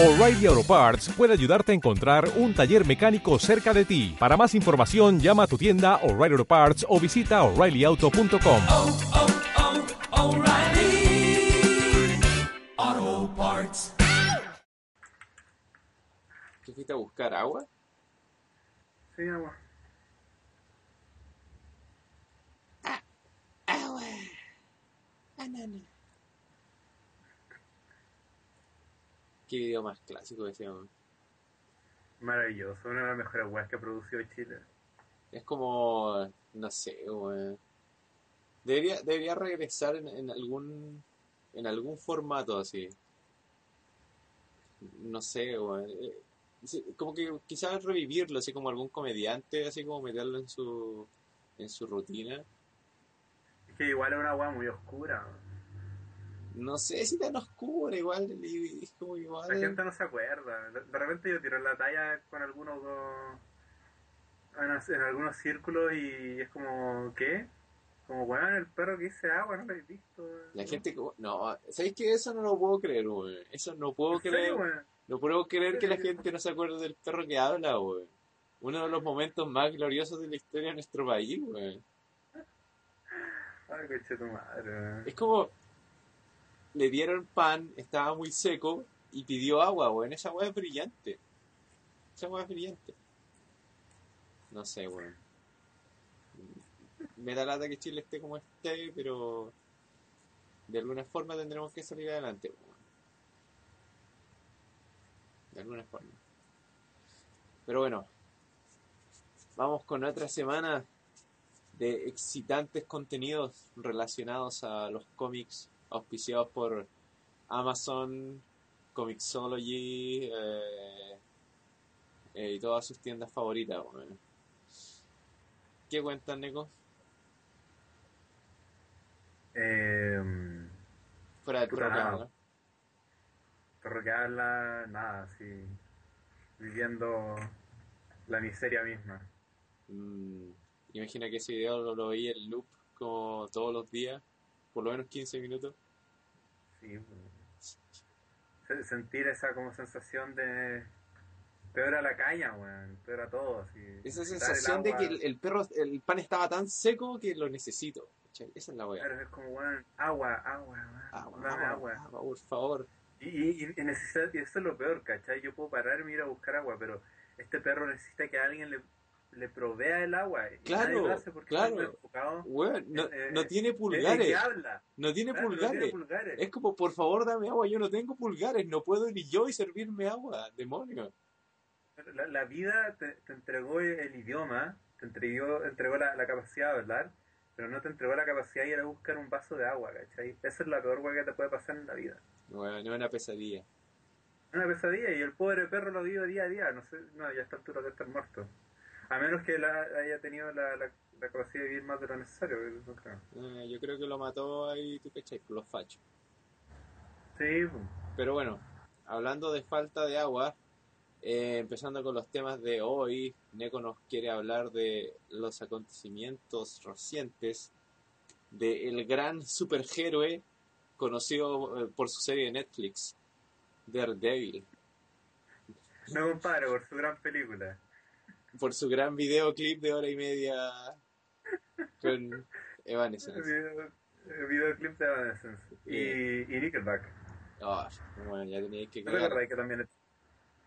O'Reilly Auto Parts puede ayudarte a encontrar un taller mecánico cerca de ti. Para más información, llama a tu tienda O'Reilly Auto Parts o visita oreillyauto.com. oh, oh, O'Reilly Auto Parts. ¿Tú fuiste a buscar agua? Sí, agua. ¿Qué video más clásico decíamos? Maravilloso, una de las mejores weas que ha producido Chile. Es como, no sé. Debería, debería regresar en, en algún en algún formato así. No sé, weón. Eh, Como que quizás revivirlo, así como algún comediante, así como meterlo en su en su rutina. Es que igual es una wea muy oscura. No sé si tan oscura, igual, es como igual. La gente no se acuerda. De, repente yo tiro la talla con algunos en, en algunos círculos y es como, ¿qué? Como, weón, el perro que dice agua, no lo he visto. La gente, no, ¿sabéis que eso no lo puedo creer, weón? Eso no puedo ¿En serio, creer. No puedo creer que la gente no se acuerde del perro que habla, weón. Uno de los momentos más gloriosos de la historia de nuestro país, weón. Ay, coche tu madre. Es como, le dieron pan, estaba muy seco, y pidió agua, weón. Esa weá es brillante. Esa weá es brillante. No sé, weón. Me da lata que Chile esté como esté, pero de alguna forma tendremos que salir adelante, weón. De alguna forma. Pero bueno, vamos con otra semana de excitantes contenidos relacionados a los cómics auspiciados por Amazon, Comixology eh, eh, y todas sus tiendas favoritas. ¿Qué cuentan, Neko? Eh, Fuera de que habla. perro que habla, nada, así. Viviendo la miseria misma. Mm, imagina que ese video lo, lo veía en loop como todos los días, por lo menos 15 minutos. Sí, pues. Se- sentir esa como sensación de peor a la caña, weón, peor a todo, así. Esa sensación de que el, el perro, el pan estaba tan seco que lo necesito. Esa es la weá. Claro, es como, weón, agua, agua, weón, Agua, dame agua, agua. agua, por favor. Y, y, y necesita- y eso es lo peor, ¿cachai? Yo puedo pararme y ir a buscar agua, pero este perro necesita que alguien le, le provea el agua. Y Claro, nadie lo hace porque claro. enfocado Weón, no, Eh, no tiene pulgares. habla. No tiene Claro, no pulgares. tiene pulgares. Es como, por favor, dame agua. Yo no tengo pulgares. No puedo ir yo y servirme agua. Demonio. La, la vida te, te entregó el idioma, te entregó, entregó la, la capacidad de hablar, pero no te entregó la capacidad de ir a buscar un vaso de agua, ¿cachai? Esa es la peor hueá que te puede pasar en la vida. Weón, es una pesadilla. Es una pesadilla y el pobre perro lo vive día a día, no sé, no, ya a esta altura de estar muerto. A menos que la, haya tenido la, la, la capacidad de vivir más de lo necesario, no creo. Eh, yo creo que lo mató ahí, tú cachai, los fachos. Sí, pues. Pero bueno, hablando de falta de agua, eh, empezando con los temas de hoy, Neko nos quiere hablar de los acontecimientos recientes del gran superhéroe conocido eh, por su serie de Netflix, Daredevil, no compadre, por su gran película. Por su gran videoclip de hora y media con Evanescence. video- videoclip de Evanescence y, y Nickelback. Ah, bueno, ya teníais que ¿No te cagar. acordás que también,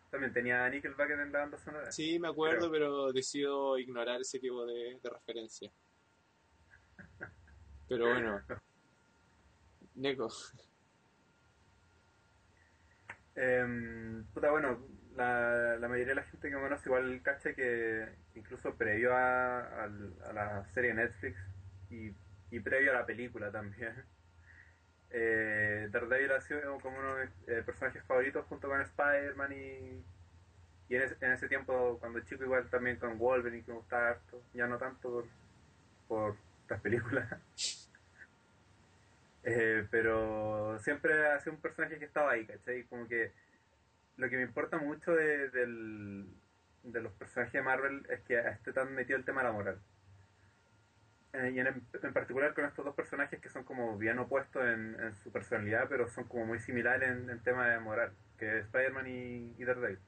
también tenía Nickelback en la banda sonora? Sí, me acuerdo, Creo. pero decido ignorar ese tipo de, de referencia. Pero bueno. Neko, Em, puta, bueno, la, la mayoría de la gente que conoce igual cacha que incluso previo a, a la serie Netflix y, y previo a la película también, eh, Daredevil ha sido como uno de mis eh, personajes favoritos junto con Spider-Man y, y en, ese, en ese tiempo cuando chico igual también con Wolverine que me gustaba harto, ya no tanto por, por las películas. Eh, pero siempre ha sido un personaje que estaba ahí, ¿cachai? Como que lo que me importa mucho de, del, de los personajes de Marvel es que esté tan metido el tema de la moral. Eh, y en, en particular con estos dos personajes que son como bien opuestos en, en su personalidad, pero son como muy similares en, en tema de moral. que es Spider-Man y, y Daredevil.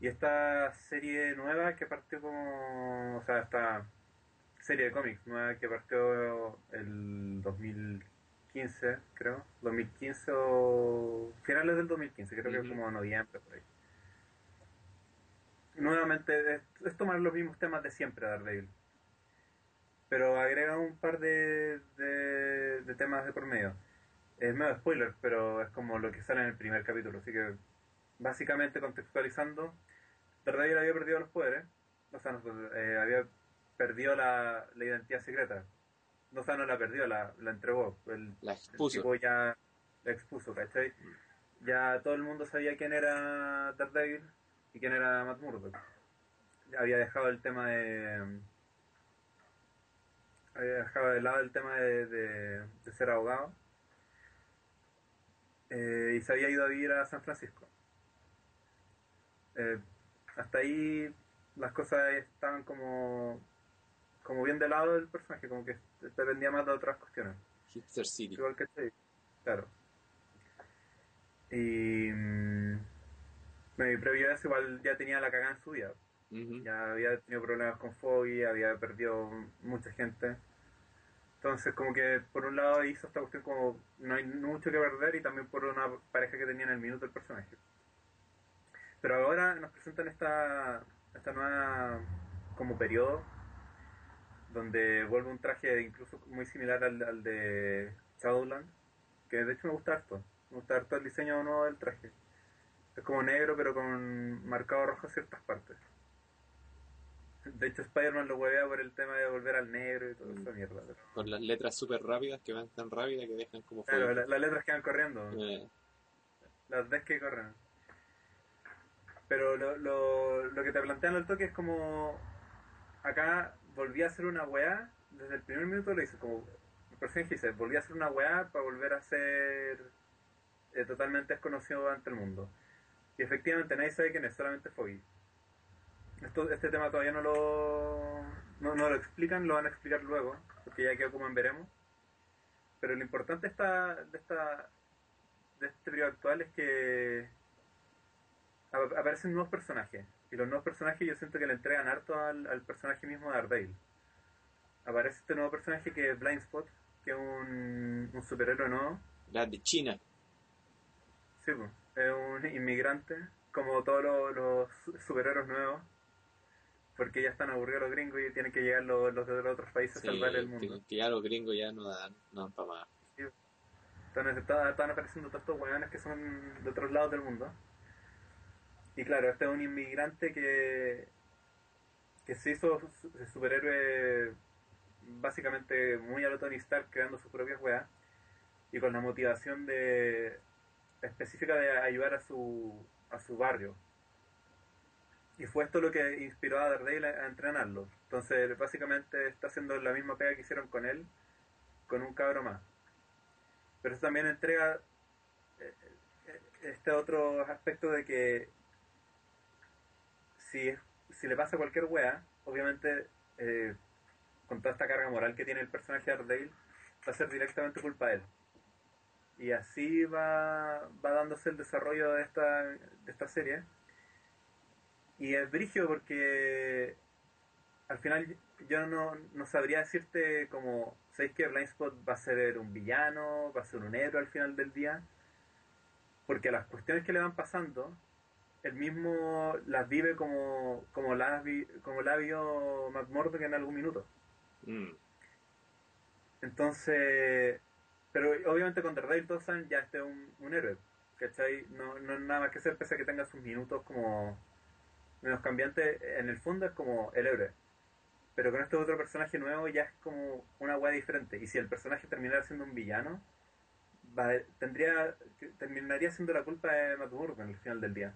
Y esta serie nueva que partió como, o sea, esta serie de cómics nueva que partió el 2015, creo, 2015 o finales del 2015, creo que Ujú. como noviembre por ahí. Nuevamente es, es tomar los mismos temas de siempre Daredevil, pero agrega un par de, de, de temas de por medio. Es medio spoiler, pero es como lo que sale en el primer capítulo, así que básicamente contextualizando, Daredevil había perdido los poderes, o sea, no, eh, había perdido la, la identidad secreta. No, o sea, no la perdió, la, la entregó. El, La el expuso. tipo ya la expuso, ¿cachai? Ya todo el mundo sabía quién era Daredevil y quién era Matt Murdock. Ya Había dejado el tema de... Había dejado de lado el tema de, de- de ser abogado. Eh, y se había ido a vivir a San Francisco. Eh, hasta ahí las cosas estaban como como bien de lado del personaje, como que dependía más de otras cuestiones. Hipster City. Igual que este, claro. Y, mm, bueno, y previo a eso igual ya tenía la cagada en su vida. Ya había tenido problemas con Foggy, había perdido mucha gente. Entonces como que por un lado hizo esta cuestión como no hay mucho que perder y también por una pareja que tenía en el minuto el personaje. Pero ahora nos presentan esta, esta nueva como periodo donde vuelve un traje incluso muy similar al, al de Shadowland, que de hecho me gusta harto. Me gusta harto el diseño nuevo del traje. Es como negro pero con marcado rojo en ciertas partes. De hecho Spider-Man lo huevea por el tema de volver al negro y toda esa mierda. pero- Con las letras súper rápidas que van tan rápidas que dejan como Claro, la- las letras que van corriendo. Eh, las ves que corren. Pero lo, lo, lo que te plantean al toque es como. Acá volví a hacer una weá. Desde el primer minuto lo hice como. Personaje dice: Volví a hacer una weá para volver a ser eh, totalmente desconocido ante el mundo. Y efectivamente nadie sabe quién es, solamente Foggy. Este tema todavía no lo, no, no lo explican, lo van a explicar luego, porque ya quedó como en veremos. Pero lo importante esta, de esta de este periodo actual es que ap- aparecen nuevos personajes. Y los nuevos personajes yo siento que le entregan harto al, al personaje mismo de Daredevil. Aparece este nuevo personaje que es Blind Spot, que es un, un superhéroe nuevo. las de China. Sí, pues, es un inmigrante, como todos los, los su- superhéroes nuevos. Porque ya están aburridos los gringos y tienen que llegar los, los de los otros países Sí, a salvar el mundo. que, ya los gringos ya no dan, no dan para más. Están, están, están apareciendo tantos weones que son de otros lados del mundo. Y claro, este es un inmigrante que, que se hizo su- superhéroe básicamente muy a lo Tony creando sus propias weas y con la motivación de específica de ayudar a su, a su barrio. Y fue esto lo que inspiró a Daredevil a, a entrenarlo. Entonces, básicamente está haciendo la misma pega que hicieron con él, con un cabro más pero eso también entrega eh, eh, este otro aspecto de que si, si le pasa cualquier wea, obviamente eh, con toda esta carga moral que tiene el personaje de Daredevil, va a ser directamente culpa de él. Y así va, va dándose el desarrollo de esta, de esta serie. Y es brigio porque al final yo no, no sabría decirte como, ¿sabéis que Blindspot va a ser un villano, va a ser un héroe al final del día? Porque las cuestiones que le van pasando, él mismo las vive como, como, las, vi- como la vio Matt Murdock en algún minuto. Mm. Entonces, pero obviamente con todos saben ya este es un, un héroe, ¿cachai? No, no es nada más que ser, pese a que tenga sus minutos como menos cambiantes, en el fondo es como el héroe. Pero con este otro personaje nuevo ya es como una weá diferente. Y si el personaje terminara siendo un villano, va- tendría terminaría siendo la culpa de Matt Murdock en el final del día.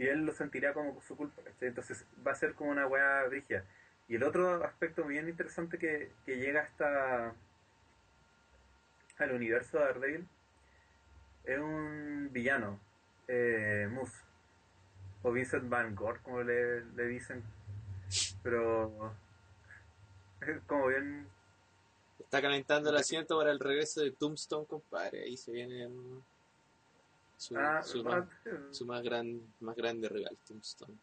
Y él lo sentiría como su culpa, ¿cachai? Entonces va a ser como una weá brigia. Y el otro aspecto bien interesante que, que llega hasta al universo de Daredevil es un villano, eh, Moose, o Vincent Van Gogh, como le, le dicen, pero es como bien, Está calentando el asiento para el regreso de Tombstone, compadre. Ahí se vienen. Su, Ah, su, ah, más, su más, gran, más grande regalo, Tombstone.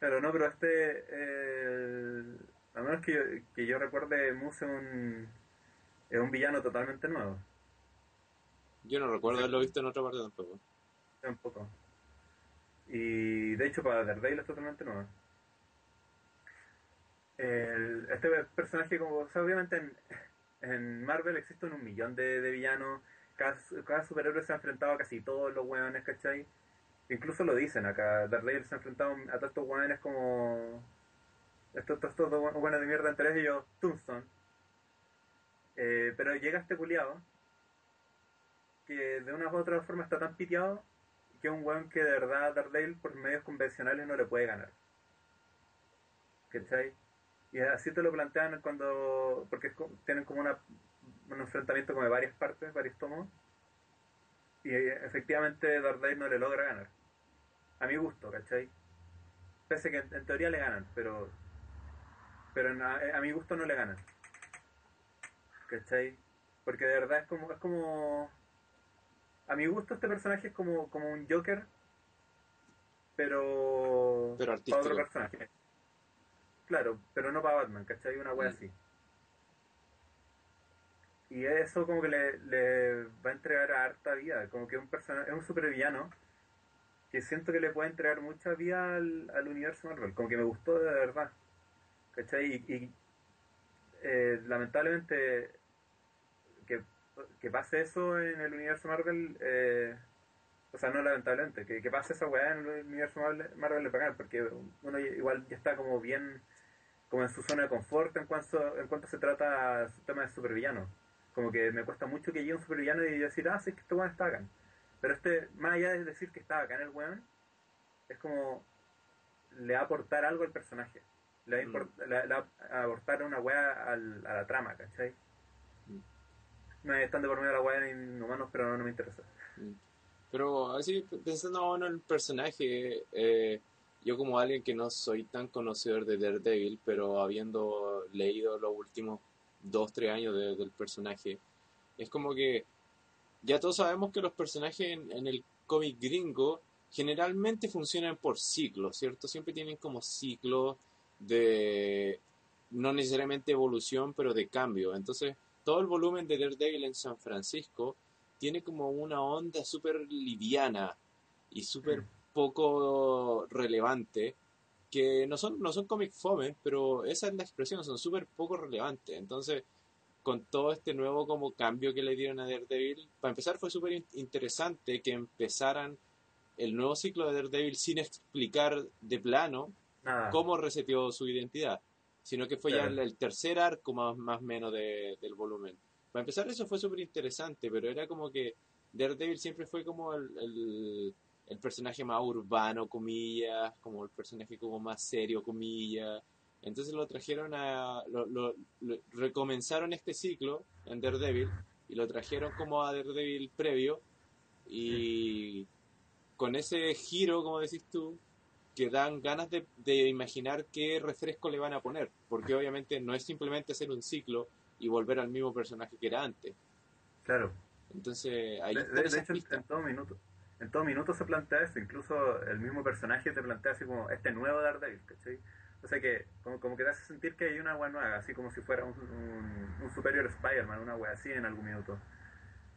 Claro, no, pero este, eh, a menos que yo, que yo recuerde, Moose es un, es un villano totalmente nuevo. Yo no recuerdo haberlo visto en otra parte tampoco. Tampoco. Y de hecho para Daredevil es totalmente nuevo. El- este personaje, como o sea, obviamente en, en Marvel existen un millón de, de villanos, cada, superhéroe se ha enfrentado a casi todos los hueones, ¿cachai? Incluso lo dicen acá, Daredevil se ha enfrentado a estos hueones como... Estos, estos, estos hueones de mierda entre ellos, Tombstone. Eh, pero llega este culiado que de una u otra forma está tan piteado que es un weón que de verdad Daredevil por medios convencionales no le puede ganar. ¿Cachai? Y así te lo plantean cuando. porque tienen como una, un enfrentamiento como de varias partes, varios tomos. Y eh, efectivamente Daredevil no le logra ganar. A mi gusto, ¿cachai? Pese que en, en teoría le ganan, pero. Pero en- a, a mi gusto no le ganan. ¿Cachai? Porque de verdad es como. es como a mi gusto este personaje es como, como un Joker, pero, Pero para otro personaje. Claro, pero no para Batman, ¿cachai? Una wea Mm. así. Y eso como que le, le va a entregar a harta vida, como que un personaje, es un supervillano que siento que le puede entregar mucha vida al, al universo Marvel, como que me gustó de verdad. ¿Cachai? Y, y, eh, lamentablemente que, que pase eso en el universo Marvel, eh, o sea, no lamentablemente, que, que pase esa weá en el universo Marvel, Marvel pagan, porque uno igual ya está como bien, como en su zona de confort en cuanto, en cuanto se trata su tema de supervillano. Como que me cuesta mucho que llegue un supervillano y decir, ah, sí, es que este weón está bacán. Pero este, más allá de decir que está bacán el weón, es como le va a aportar algo al personaje. Le va le- le va a aportar una weá al- a la trama, ¿cachai? Mm. Me están de por medio la weá en inhumanos, pero no, no me interesa. Mm. Pero así, pensando en el personaje, eh, yo como alguien que no soy tan conocedor de Daredevil, pero habiendo leído los últimos dos, tres años de- del personaje, es como que ya todos sabemos que los personajes en, en el cómic gringo generalmente funcionan por ciclos, ¿cierto? Siempre tienen como ciclos de, no necesariamente evolución, pero de cambio. Entonces, todo el volumen de Daredevil en San Francisco tiene como una onda súper liviana y súper poco relevante, que no son, no son cómic fome, pero esa es la expresión, son súper poco relevantes. Entonces, con todo este nuevo como cambio que le dieron a Daredevil, para empezar fue súper in- interesante que empezaran el nuevo ciclo de Daredevil sin explicar de plano Nada. cómo reseteó su identidad, sino que fue ya Claro. el tercer arco más más menos de- del volumen. Para empezar eso fue súper interesante, pero era como que Daredevil siempre fue como el, el, el personaje más urbano, comillas, como el personaje como más serio, comillas. Entonces lo trajeron a... Lo, lo- lo- recomenzaron este ciclo en Daredevil y lo trajeron como a Daredevil previo y con ese giro, como decís tú, que dan ganas de, de imaginar qué refresco le van a poner, porque obviamente no es simplemente hacer un ciclo y volver al mismo personaje que era antes. Claro. Entonces, ahí De, de- hecho, en todo minuto. En todo minuto se plantea eso, incluso el mismo personaje te plantea así como este nuevo Daredevil, ¿cachai? O sea que como, como que te hace sentir que hay una wea nueva, así como si fuera un, superior Spider-Man, una wea así en algún minuto.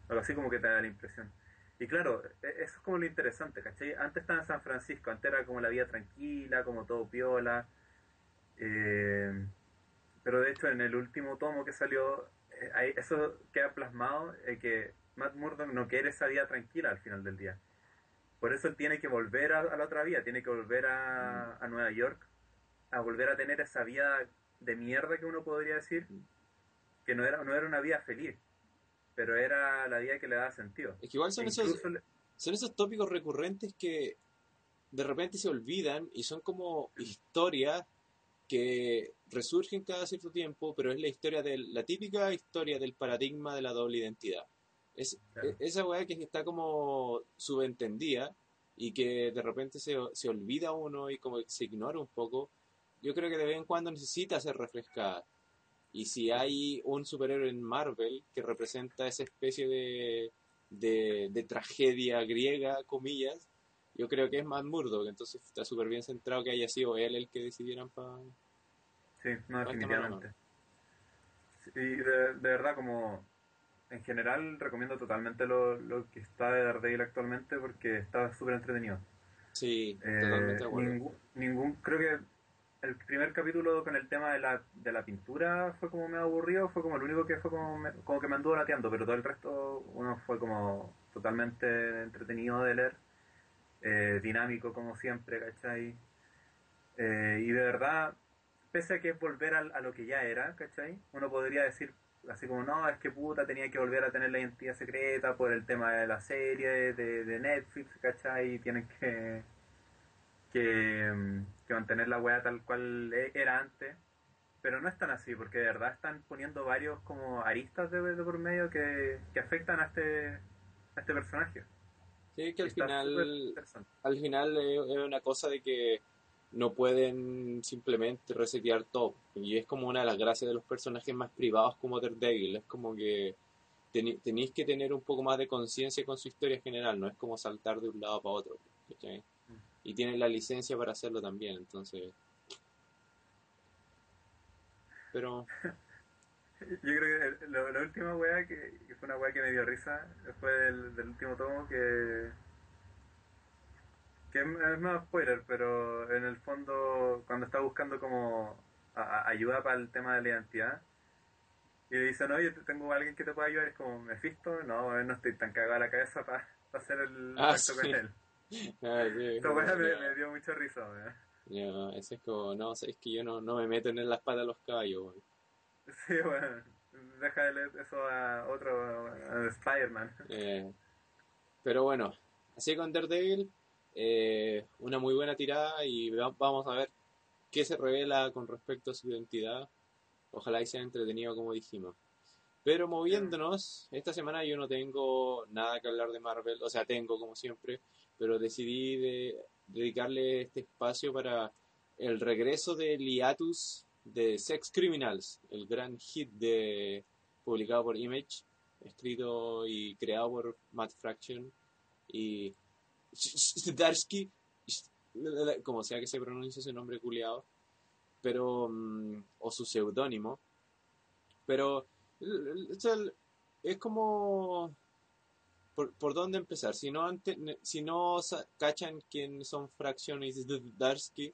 Algo así como que te da la impresión. Y claro, e- eso es como lo interesante, ¿cachai? Antes estaba en San Francisco, antes era como la vida tranquila, como todo piola. eh, pero de hecho en el último tomo que salió, eh, eso queda plasmado, eh, que Matt Murdock no quiere esa vida tranquila al final del día. Por eso él tiene que volver a, a la otra vida, tiene que volver a, a Nueva York, a volver a tener esa vida de mierda que uno podría decir, que no era, no era una vida feliz, pero era la vida que le daba sentido. Es que igual son E esos, le- son esos tópicos recurrentes que de repente se olvidan y son como historias que resurgen cada cierto tiempo, pero es la historia de la típica historia del paradigma de la doble identidad. Es Claro. e- esa weá que está como subentendida y que de repente se, se olvida uno y como que se ignora un poco. Yo creo que de vez en cuando necesita ser refrescada. Y si hay un superhéroe en Marvel que representa esa especie de, de, de tragedia griega, comillas, yo creo que es más Murdoch, entonces está súper bien centrado que haya sido él el que decidieran para... Sí, no, definitivamente. Y de, de verdad, como en general, recomiendo totalmente lo, lo que está de Daredevil actualmente porque está súper entretenido. Sí, Eh, totalmente ningún, ningún, creo que el primer capítulo con el tema de la, de la pintura fue como medio aburrido, fue como el único que fue como, me- como que me anduvo lateando, pero todo el resto uno fue como totalmente entretenido de leer, eh, dinámico como siempre, ¿cachai? Eh, y de verdad, pese a que es volver al- a, lo que ya era, ¿cachai? Uno podría decir así como, no, es que puta, tenía que volver a tener la identidad secreta por el tema de la serie, de, de Netflix, ¿cachai? Y tienen que, que, mm, que mantener la weá tal cual e- era antes. Pero no es tan así, porque de verdad están poniendo varios como aristas de, de por medio que, que afectan a este, a este personaje. Sí, que al Está final, al final es es una cosa de que no pueden simplemente resetear todo. Y es como una de las gracias de los personajes más privados como Daredevil. Es como que tenéis que tener un poco más de conciencia con su historia general. No es como saltar de un lado para otro. ¿cachai? Y tienen la licencia para hacerlo también. Entonces... Pero... Yo creo que lo- la última weá que, que fue una weá que me dio risa fue del, del último tomo que que es más spoiler, pero en el fondo cuando está buscando como a- a- ayuda para el tema de la identidad y le dicen, oye, tengo a alguien que te pueda ayudar, es como, ¿Mephisto? No, no estoy tan cagado a la cabeza para hacer el Ah, pacto sí. con él. ah, sí, me, dio mucha risa, weá. ya, ese es como... No, es que yo no, no me meto en las patas de los caballos. weón. Sí, bueno, deja eso a otro, a Spider-Man. Eh, pero bueno, así con Daredevil, eh, una muy buena tirada y va- vamos a ver qué se revela con respecto a su identidad. Ojalá y sea entretenido como dijimos. Pero moviéndonos, esta semana yo no tengo nada que hablar de Marvel, o sea, tengo como siempre, pero decidí de dedicarle este espacio para el regreso del hiatus de Sex Criminals, el gran hit de publicado por Image, escrito y creado por Matt Fraction y Zdarsky, como sea que se pronuncie ese nombre culiado, pero mm, o su seudónimo, pero es como por, por dónde empezar, si no si no cachan quién son Fraction y Zdarsky,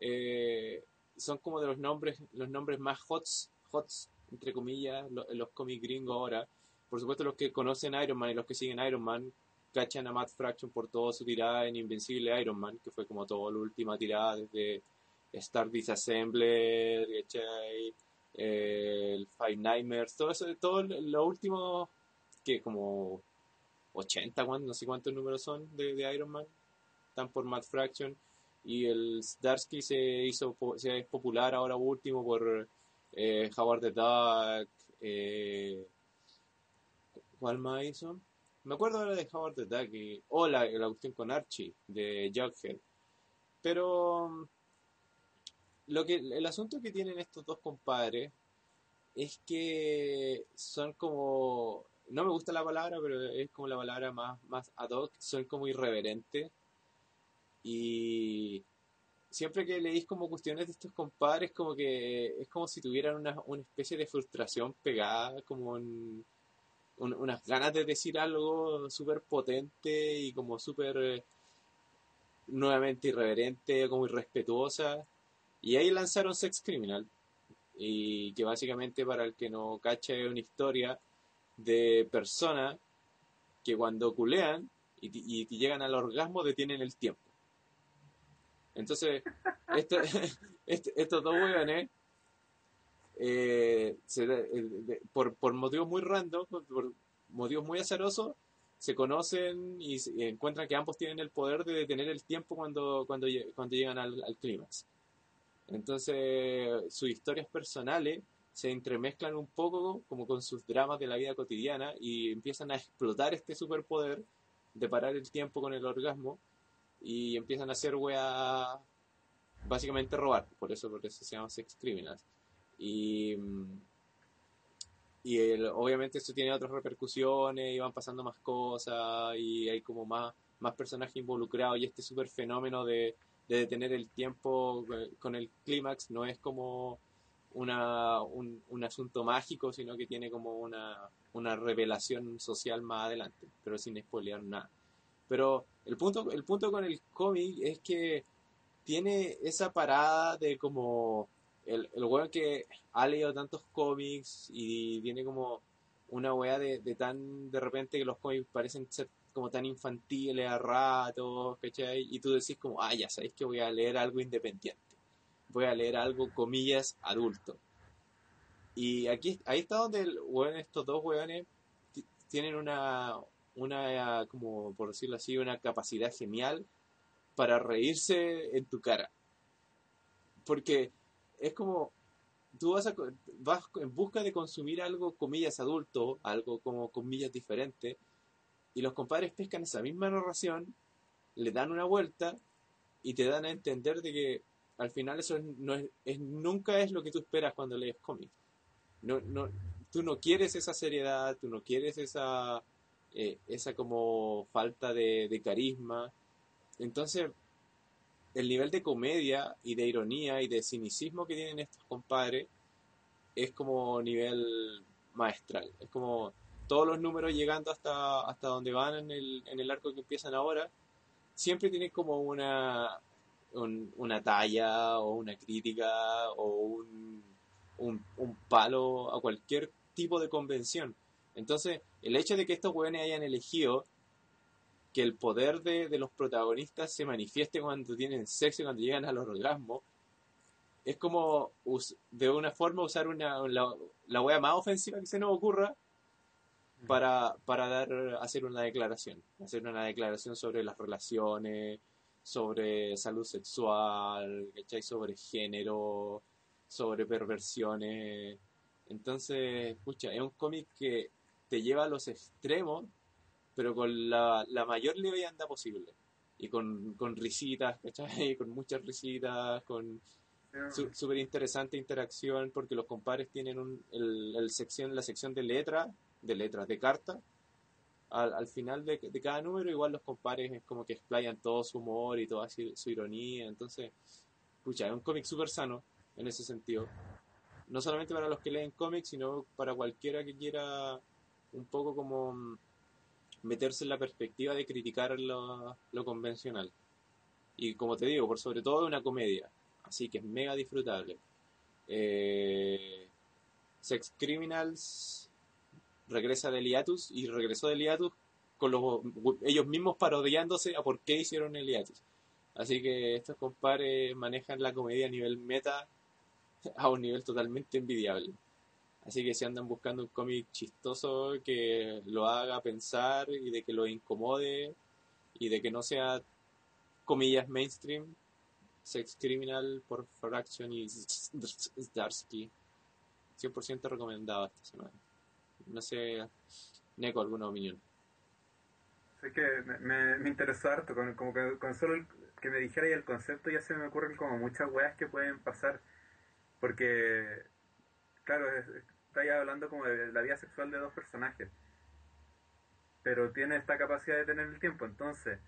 eh, son como de los nombres los nombres más hots, hots entre comillas, lo- en los cómics gringos ahora. Por supuesto, los que conocen Iron Man y los que siguen Iron Man cachan a Matt Fraction por toda su tirada en Invencible Iron Man, que fue como toda la última tirada desde Star Disassembler. Eh, el Five Nightmares, todo eso, todo lo último que como 80, cuan- no sé cuántos números son de, Iron Man, están por Matt Fraction. Y el Starsky se hizo se es popular ahora último por eh, Howard the Duck. Eh, ¿Cuál más hizo? Me acuerdo ahora de Howard the Duck. Y, o la, cuestión con Archie de Jughead. Pero lo que el asunto que tienen estos dos compadres es que son como no me gusta la palabra, pero es como la palabra más, más ad hoc, son como irreverentes. Y siempre que leís como cuestiones de estos compadres, como que es como si tuvieran una, una especie de frustración pegada, como en- un- unas ganas de decir algo súper potente y como súper eh, nuevamente irreverente, como irrespetuosa. Y ahí lanzaron Sex Criminal. Y que básicamente para el que no cache es una historia de personas que cuando culean y, y- y llegan al orgasmo detienen el tiempo. Entonces, este- este- estos dos hueones, eh, se eh, de- por, por motivos muy random, por, motivos muy azarosos, se conocen y, se- y encuentran que ambos tienen el poder de detener el tiempo cuando, cuando, cuando llegan al, al clímax. Entonces, sus historias personales se entremezclan un poco como con sus dramas de la vida cotidiana y empiezan a explotar este superpoder de parar el tiempo con el orgasmo y empiezan a hacer wea básicamente robar, por eso por eso se llama Sex Criminals. Y y el- obviamente eso tiene otras repercusiones y van pasando más cosas y hay como más, más personajes involucrados y este super fenómeno de, de detener el tiempo eh, con el clímax no es como una, un, un asunto mágico, sino que tiene como una, una revelación social más adelante, pero sin spoilear nada. Pero el punto, el punto con el cómic es que tiene esa parada de como el, el weón que ha leído tantos cómics y tiene como una weá de, tan de repente que los cómics parecen ser como tan infantiles a ratos, ¿cachai? Y tú decís como, ah, ya sabéis que voy a leer algo independiente. Voy a leer algo, comillas, adulto. Y aquí, ahí está donde weón, estos dos weones ti- tienen una, una, como por decirlo así, una capacidad genial para reírse en tu cara. Porque es como, tú vas, vas en busca de consumir algo, comillas, adulto, algo como comillas diferente, y los compadres pescan esa misma narración, le dan una vuelta y te dan a entender de que al final eso es- no es- nunca es lo que tú esperas cuando lees cómics. No, no, tú no quieres esa seriedad, tú no quieres esa, eh, esa como falta de, de carisma. Entonces, el nivel de comedia y de ironía y de cinicismo que tienen estos compadres es como nivel maestral. Es como todos los números llegando hasta, hasta donde van en el, en el arco que empiezan ahora, siempre tienen como una, un- una talla o una crítica o un, un, palo a cualquier tipo de convención. Entonces, el hecho de que estos hueones hayan elegido que el poder de, de los protagonistas se manifieste cuando tienen sexo y cuando llegan al orgasmo, es como de una forma usar una, la, la wea más ofensiva que se nos ocurra para, para dar, hacer una declaración, hacer una declaración sobre las relaciones, sobre salud sexual, ¿cachai? sobre género, sobre perversiones. Entonces, escucha, es un cómic que te lleva a los extremos, pero con la, la mayor leviandad posible. Y con, con risitas, ¿cachai? Con muchas risitas, con su- súper interesante interacción, porque los compadres tienen un, el, el sección, la sección de letras, de letras, de cartas. Al, al final de, de cada número, igual los compadres es como que explayan todo su humor y toda su, su ironía. Entonces, escucha, es un cómic súper sano en ese sentido. No solamente para los que leen cómics, sino para cualquiera que quiera un poco como meterse en la perspectiva de criticar lo, lo convencional. Y como te digo, por sobre todo una comedia. Así que es mega disfrutable. Eh, Sex Criminals regresa del hiatus y regresó del hiatus con los, ellos mismos parodiándose a por qué hicieron el hiatus. Así que estos compadres manejan la comedia a nivel meta a un nivel totalmente envidiable. Así que si andan buscando un cómic chistoso que lo haga pensar y de que lo incomode y de que no sea comillas mainstream, Sex Criminal por Fraction y Zdarsky. 100% recomendado esta semana. No sé, Neko, alguna opinión. Sé que me, me, interesó harto, con, como que con solo el- que me dijera y el concepto ya se me ocurren como muchas weas que pueden pasar. Porque, claro, es- es- está ya hablando como de la vida sexual de dos personajes. Pero tiene esta capacidad de tener el tiempo, entonces,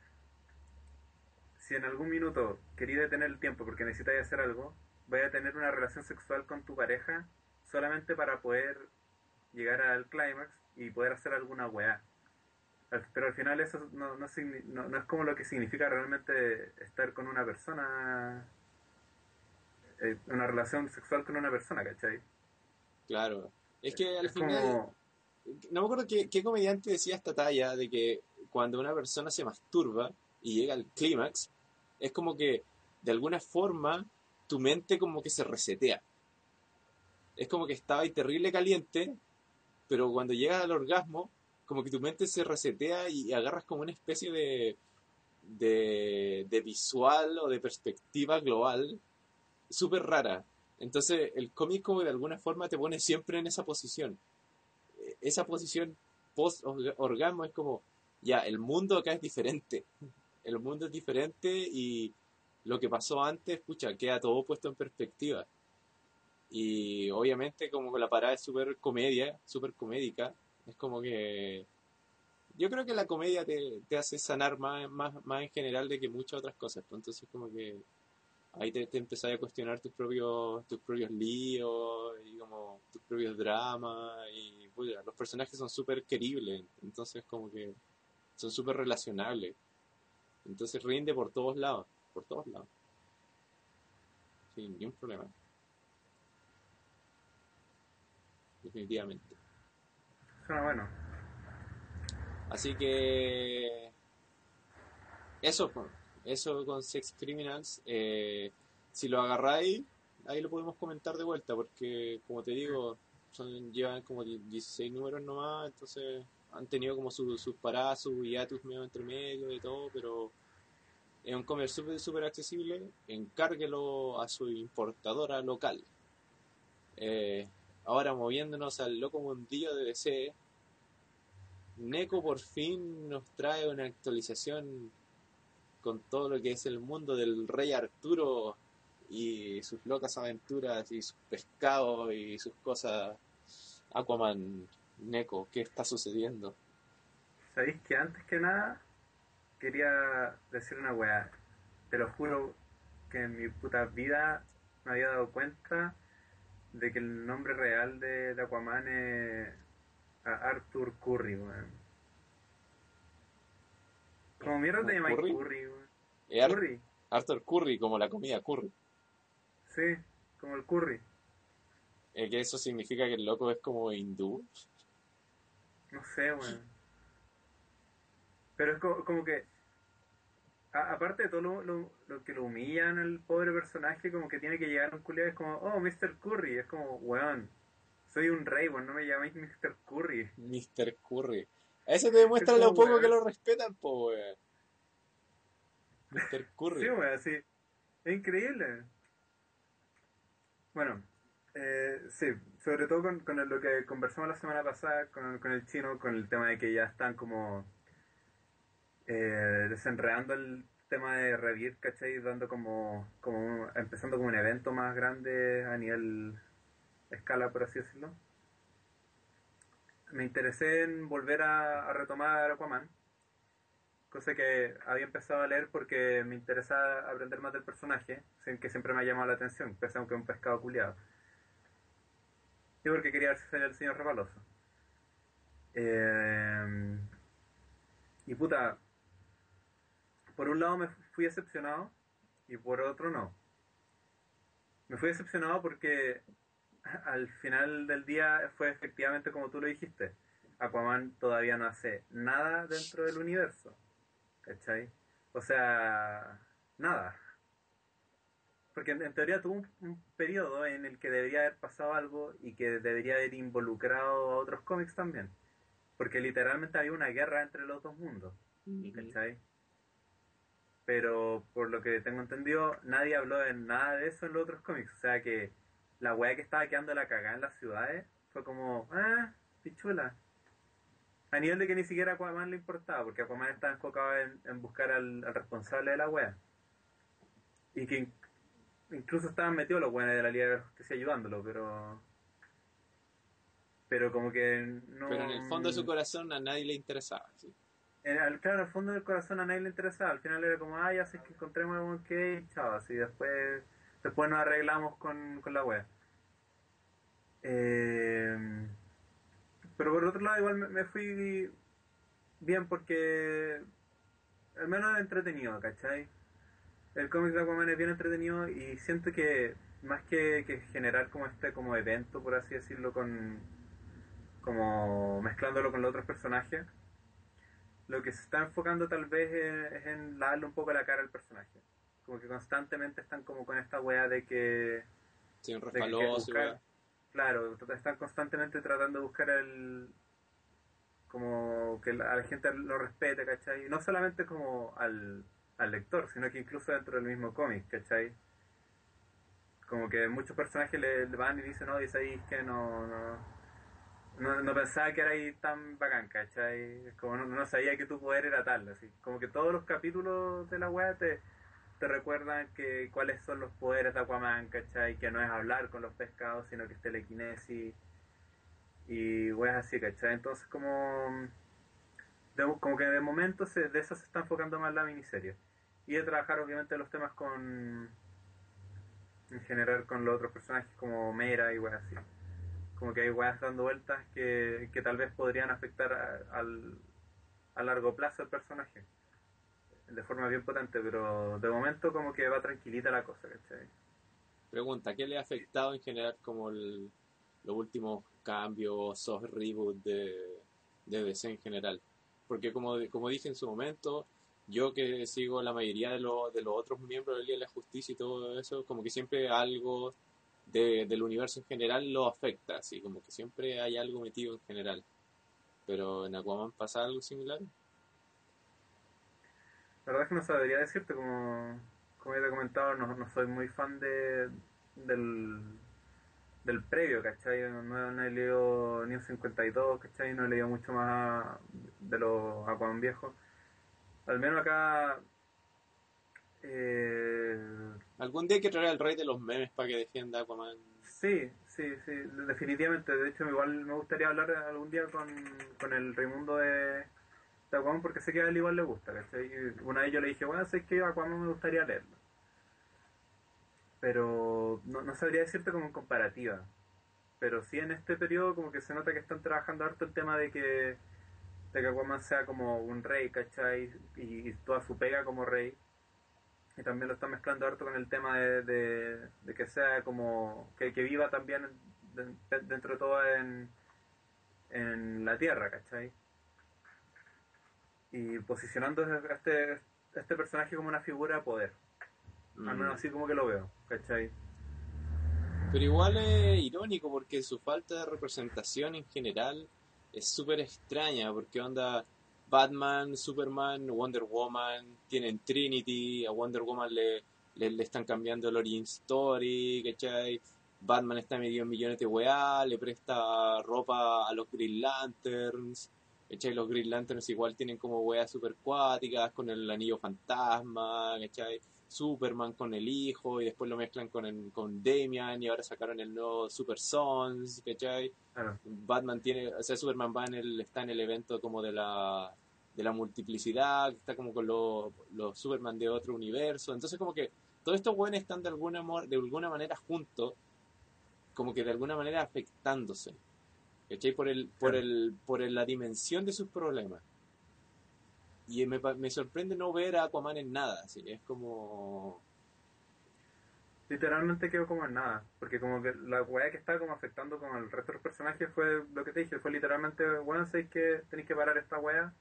si en algún minuto quería detener el tiempo porque necesitas hacer algo, vaya a tener una relación sexual con tu pareja solamente para poder llegar al clímax y poder hacer alguna weá. Pero al final eso no, no, no- no es como lo que significa realmente estar con una persona, eh, una relación sexual con una persona, ¿cachai? Claro. Es que al es final, como... no me acuerdo qué, qué comediante decía esta talla de que cuando una persona se masturba y llega al clímax, es como que de alguna forma tu mente como que se resetea. Es como que estaba ahí terrible caliente, pero cuando llegas al orgasmo, como que tu mente se resetea y agarras como una especie de, de, de visual o de perspectiva global súper rara. Entonces el cómic como de alguna forma te pone siempre en esa posición. Eh, Esa posición post orgasmo es como, ya, el mundo acá es diferente. El mundo es diferente y lo que pasó antes, pucha, queda todo puesto en perspectiva. Y obviamente como la parada es súper comedia, súper comédica. Es como que... Yo creo que la comedia te, te hace sanar más, más, más en general de que muchas otras cosas. pues. Entonces como que ahí te, te empezás a cuestionar tus propios, tus propios líos y como tus propios dramas. Y puta, los personajes son súper queribles. Entonces como que son súper relacionables. Entonces rinde por todos lados. Por todos lados. Sin ningún problema. Definitivamente. Suena bueno. Así que eso, po. Eso con Sex Criminals. eh, si lo agarráis, ahí lo podemos comentar de vuelta, porque como te digo, son, llevan como 16 números nomás, entonces han tenido como su- sus paradas, sus hiatus medio entre medio y todo, pero es un comer súper súper accesible. Encárguelo a su importadora local. Eh, ahora moviéndonos al loco mundillo de DC, Neko por fin nos trae una actualización con todo lo que es el mundo del rey Arturo y sus locas aventuras y sus pescados y sus cosas. Aquaman, Neko, ¿qué está sucediendo? ¿Sabéis que antes que nada quería decir una weá? Te lo juro que en mi puta vida me había dado cuenta de que el nombre real de, Aquaman es Arthur Curry, weón. Como mierda te llamáis ¿Curry? Curry, Ar- Curry, Arthur Curry, como la comida curry. sí, como el Curry. Eh, que eso significa que el loco es como hindú. No sé, weón. Pero es co- como, que, a- aparte de todo lo, lo- lo que lo humillan al pobre personaje, como que tiene que llegar un culiado, es como, oh, Mr. Curry. Es como, weón, soy un rey, weón, no me llaméis Mr. Curry. Mr. Curry. A ese te demuestra Es lo poco que lo respetan, po, weón. Mr. Curry. Sí, weón, así. Es increíble. Bueno, eh, sí, sobre todo con, con lo que conversamos la semana pasada con, con el chino, con el tema de que ya están como eh, desenredando el tema de Revir, ¿cachai? Dando como, como empezando como un evento más grande a nivel escala, por así decirlo. Me interesé en volver a, a retomar Aquaman cosa que había empezado a leer porque me interesaba aprender más del personaje, que siempre me ha llamado la atención, pese a que es un pescado culiado. Y porque quería ver si el señor Repaloso. Eh, y puta, por un lado me fui decepcionado y por otro no. Me fui decepcionado porque al final del día fue efectivamente como tú lo dijiste. Aquaman todavía no hace nada dentro del universo. ¿Cachai? O sea, nada. Porque en, en teoría tuvo un, un periodo en el que debería haber pasado algo y que debería haber involucrado a otros cómics también. Porque literalmente había una guerra entre los dos mundos. ¿Cachai? Pero por lo que tengo entendido, nadie habló de nada de eso en los otros cómics. O sea que la weá que estaba quedando la cagada en las ciudades fue como, ah, pichula. A nivel de que ni siquiera a Aquaman le importaba, porque Aquaman estaba enfocado en, en buscar al, al responsable de la wea. Y que in- incluso estaban metidos los weones de la Liga de la Justicia ayudándolo, pero. Pero como que no. Pero en el fondo de su corazón a nadie le interesaba. ¿sí? En el- claro, en el fondo del corazón a nadie le interesaba. Al final era como, ah, ya sé que encontremos algo que chao, así después, después nos arreglamos con, con la wea. Eh, pero por otro lado, igual me, me fui bien porque al menos es entretenido, ¿cachai? El cómic de Aquaman es bien entretenido y siento que más que, que generar como este como evento, por así decirlo, con como mezclándolo con los otros personajes, lo que se está enfocando tal vez es, es en darle un poco la cara al personaje. Como que constantemente están como con esta wea de que Sí, un claro, están constantemente tratando de buscar el como que la, a la gente lo respete, ¿cachai? Y no solamente como al, al lector, sino que incluso dentro del mismo cómic, ¿cachai? Como que muchos personajes le, le van y dicen, no, dice ahí que no, no, no, no pensaba que era ahí tan bacán, ¿cachai? Como no, no sabía que tu poder era tal, así. Como que todos los capítulos de la wea te, te recuerdan que cuáles son los poderes de Aquaman, ¿cachai? Que no es hablar con los pescados, sino que es telequinesis y weas así, ¿cachai? Entonces como, de- como que de momento se, de eso se está enfocando más la miniserie. Y de trabajar obviamente los temas con, en general con los otros personajes como Mera y weas así. Como que hay weas dando vueltas que, que tal vez podrían afectar al, a largo plazo al personaje de forma bien potente, pero de momento como que va tranquilita la cosa, ¿cachai? Pregunta, ¿qué le ha afectado en general como el- los últimos cambios, soft reboot de, de DC en general? Porque como, como dije en su momento, yo que sigo la mayoría de, los de los otros miembros del Día de la Justicia y todo eso, como que siempre algo de- del universo en general lo afecta, así como que siempre hay algo metido en general. Pero en Aquaman pasa algo similar. La verdad es que no sabría decirte, como, como ya te he comentado, no, no soy muy fan de del, del previo, ¿cachai? No, no he leído ni un 52, ¿cachai? No he leído mucho más de los Aquaman viejos. Al menos acá... Eh, Algún día hay que traer al rey de los memes para que defienda a Aquaman. Sí, sí, sí, definitivamente. De hecho, igual me gustaría hablar algún día con, con el Raimundo de, de Aquaman porque sé que a él igual le gusta, ¿cachai? Una vez yo le dije, bueno, sé que Aquaman me gustaría leerlo. Pero no, sabría decirte como en comparativa. Pero sí en este periodo como que se nota que están trabajando harto el tema de que, de que Aquaman sea como un rey, ¿cachai? Y, toda su pega como rey. Y también lo están mezclando harto con el tema de, de, que sea como. que, viva también de- dentro de todo en, en la tierra, ¿cachai? Y posicionando a este, a este personaje como una figura de poder. Al menos Mm. así como que lo veo, ¿cachai? Pero igual es irónico porque su falta de representación en general es súper extraña porque onda Batman, Superman, Wonder Woman, tienen Trinity, a Wonder Woman le, le, le están cambiando el origin story, ¿cachai? Batman está metido en millones de weá, le presta ropa a los Green Lanterns, ¿cachai? Los Green Lanterns igual tienen como weas super cuáticas con el anillo fantasma, ¿cachai? Superman con el hijo y después lo mezclan con, el- con Damian y ahora sacaron el nuevo Super Sons, ¿cachai? Claro. Batman tiene, o sea, Superman va en el, está en el evento como de la, de la multiplicidad, está como con los, los Superman de otro universo, entonces como que todos estos buenos están de alguna, de alguna manera juntos, como que de alguna manera afectándose, ¿cachai? Por, el, por, Claro. el, por el- la dimensión de sus problemas. Y me, me sorprende no ver a Aquaman en nada, así, es como... Literalmente quedó como en nada, porque como que la weá que estaba como afectando con el resto de los personajes fue lo que te dije, fue literalmente, weón, sé que tenéis que parar esta weá.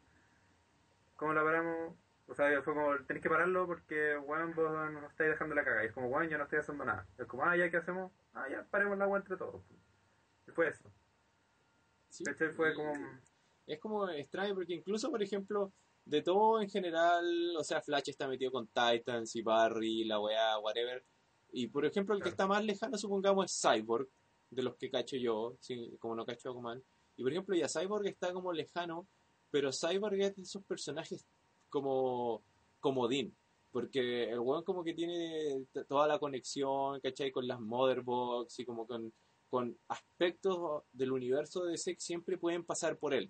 ¿Cómo la paramos? O sea, fue como, tenéis que pararlo porque, weón, vos nos estáis dejando la caga. Y es como, weón, yo no estoy haciendo nada. Es como, ah, ya, ¿qué hacemos? Ah, ya, paremos la weá entre todos. Y fue eso. Sí, ¿Cachai? Fue como... es como extraño porque incluso, por ejemplo, de todo en general, o sea, Flash está metido con Titans y Barry, la weá, whatever. Y por ejemplo, el que está más lejano, supongamos, es Cyborg, de los que cacho yo, sí, como no cacho a Aquaman. Y por ejemplo, ya Cyborg está como lejano, pero Cyborg es de esos personajes como comodín. Porque el weón como que tiene toda la conexión, ¿cachai? Con las Motherbox y como con, con aspectos del universo de DC siempre pueden pasar por él.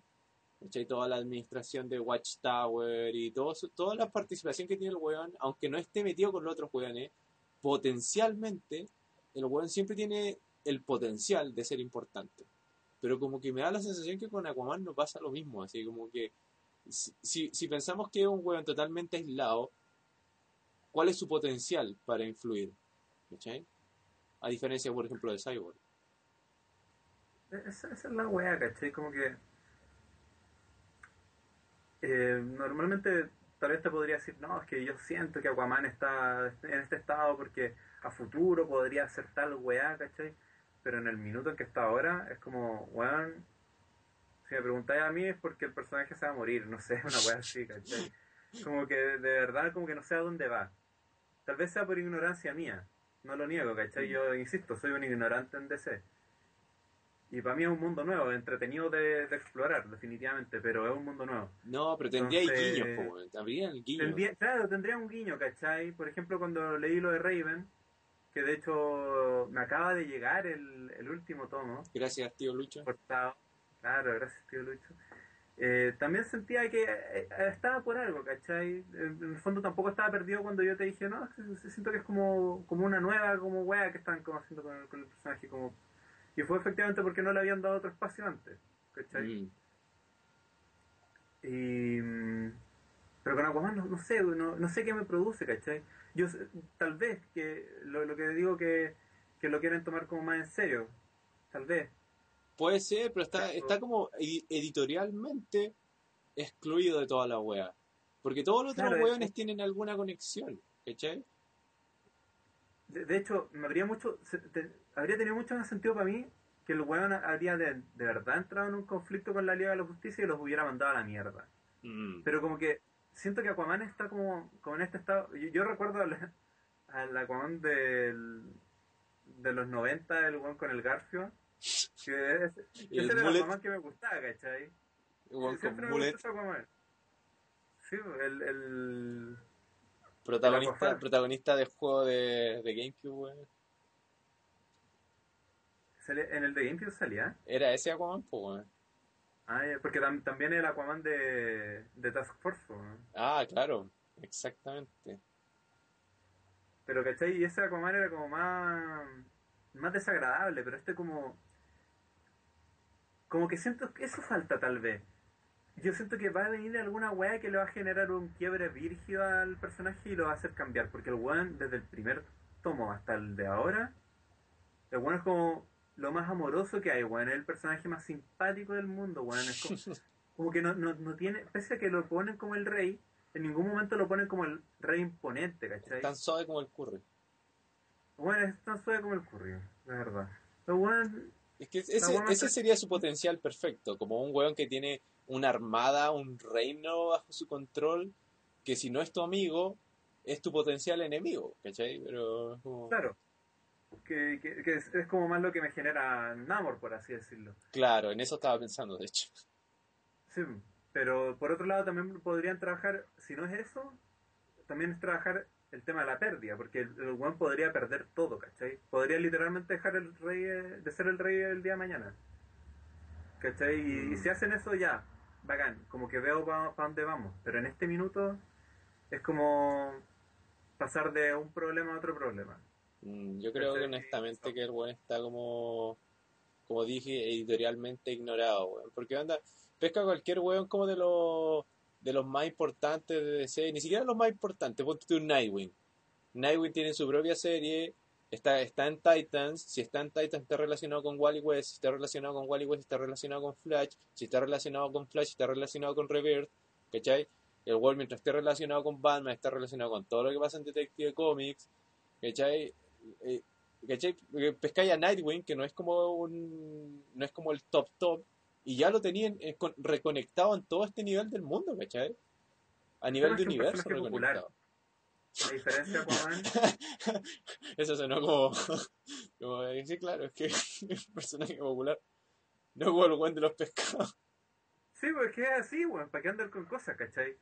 ¿cachai? Toda la administración de Watchtower y todo eso- toda la participación que tiene el weón, aunque no esté metido con los otros weones, potencialmente el weón siempre tiene el potencial de ser importante. Pero como que me da la sensación que con Aquaman no pasa lo mismo, así como que si pensamos que es un weón totalmente aislado, ¿cuál es su potencial para influir? ¿Cachai? A diferencia, por ejemplo, de Cyborg. Esa, esa es la weá, ¿cachai? Como que. eh, normalmente, tal vez te podría decir, no, es que yo siento que Aquaman está en este estado porque a futuro podría ser tal weá, ¿cachai? Pero en el minuto en que está ahora, es como, weón. Si me preguntáis a mí es porque el personaje se va a morir, no sé, una weá así, ¿cachai? Como que de verdad, como que no sé a dónde va. Tal vez sea por ignorancia mía, no lo niego, ¿cachai? Yo insisto, soy un ignorante en DC. Y para mí es un mundo nuevo, entretenido de, de explorar, definitivamente, pero es un mundo nuevo. No, pero tendría Entonces- guiños, po, el guiño. Tendría- claro, tendría un guiño, ¿cachai? Por ejemplo, cuando leí lo de Raven, que de hecho me acaba de llegar el, el último tomo, Gracias, tío Lucho. cortado. Claro, gracias, tío Lucho. Eh, también sentía que eh, eh, estaba por algo, ¿cachai? En, el fondo tampoco estaba perdido cuando yo te dije, no, siento que es como, como una nueva, como wea que están como haciendo con el, con el personaje, como... Y fue efectivamente porque no le habían dado otro espacio antes, ¿cachai? Mm. Y, pero con Aquaman no, no sé, no, no sé qué me produce, ¿cachai? Yo tal vez que lo, lo que digo que, que lo quieren tomar como más en serio, tal vez. Puede ser, pero está, está como edi- editorialmente excluido de toda la wea. Porque todos los otros weones es- tienen alguna conexión, ¿cachai? De, de hecho, me habría mucho, se- te- habría tenido mucho más sentido para mí que el weón habría de, de verdad entrado en un conflicto con la Liga de la Justicia y los hubiera mandado a la mierda. Mm. Pero como que siento que Aquaman está como, como en este estado. Yo, yo recuerdo al, al Aquaman del, de los 90, el weón con el Garfio. Que es, Y el ese era el. Aquaman que me gustaba, ¿cachai? Weón Siempre me mullet, gustó ese Aquaman. Sí, el, el, protagonista, Aquafan. protagonista de juego de, de GameCube, weón. En el de GameCube salía. Era ese Aquaman, pues, weón. Ah, porque tam- también el Aquaman de, de Task Force. Ah, claro, exactamente. Pero, ¿cachai? Y ese Aquaman era como más, más desagradable, pero este como... Como que siento que eso falta tal vez. Yo siento que va a venir alguna weá que le va a generar un quiebre virgio al personaje y lo va a hacer cambiar. Porque el weón, desde el primer tomo hasta el de ahora, el weón es como lo más amoroso que hay, weón. Es el personaje más simpático del mundo, weón. Es como, como que no, no, no tiene... Pese a que lo ponen como el rey, en ningún momento lo ponen como el rey imponente, ¿cachai? Tan suave como el curry. Bueno, es tan suave como el curry, de verdad. Pero bueno, Es que ese, weón ese sería su potencial perfecto, como un weón que tiene una armada, un reino bajo su control, que si no es tu amigo, es tu potencial enemigo, ¿cachai? Pero es como- claro. Que, que, que es, es como más lo que me genera Namor, por así decirlo. claro, en eso estaba pensando, de hecho. Sí, pero por otro lado también podrían trabajar, si no es eso, también es trabajar el tema de la pérdida, porque el, el weón podría perder todo, ¿cachai? Podría literalmente dejar el rey eh, de ser el rey el día de mañana. ¿Cachai? Y, y si hacen eso ya, bacán, como que veo para dónde vamos, pero en este minuto es como pasar de un problema a otro problema. Mm, Yo creo que honestamente que el weón está como, como dije, editorialmente ignorado, weón. Porque anda, pesca cualquier weón como de los de los más importantes de DC, ni siquiera los más importantes, ponte tú Nightwing. Nightwing tiene su propia serie, está, está en Titans, si está en Titans está relacionado con Wally West, si está relacionado con Wally West está relacionado con Flash, si está relacionado con Flash está relacionado con Rebirth, ¿cachai? El World mientras esté relacionado con Batman está relacionado con todo lo que pasa en Detective Comics, ¿cachai? Eh, ¿cachai? Porque Pescáis a Nightwing, que no es como un, no es como el top top, y ya lo tenían eh, con- reconectado en todo este nivel del mundo, ¿cachai? A nivel de un universo reconectado. A diferencia Aquaman, Eso sonó como, como sí, claro, es que es un personaje popular. No como el buen de los pescados. Sí, pues que es así, weón, ¿para qué andar con cosas, cachai?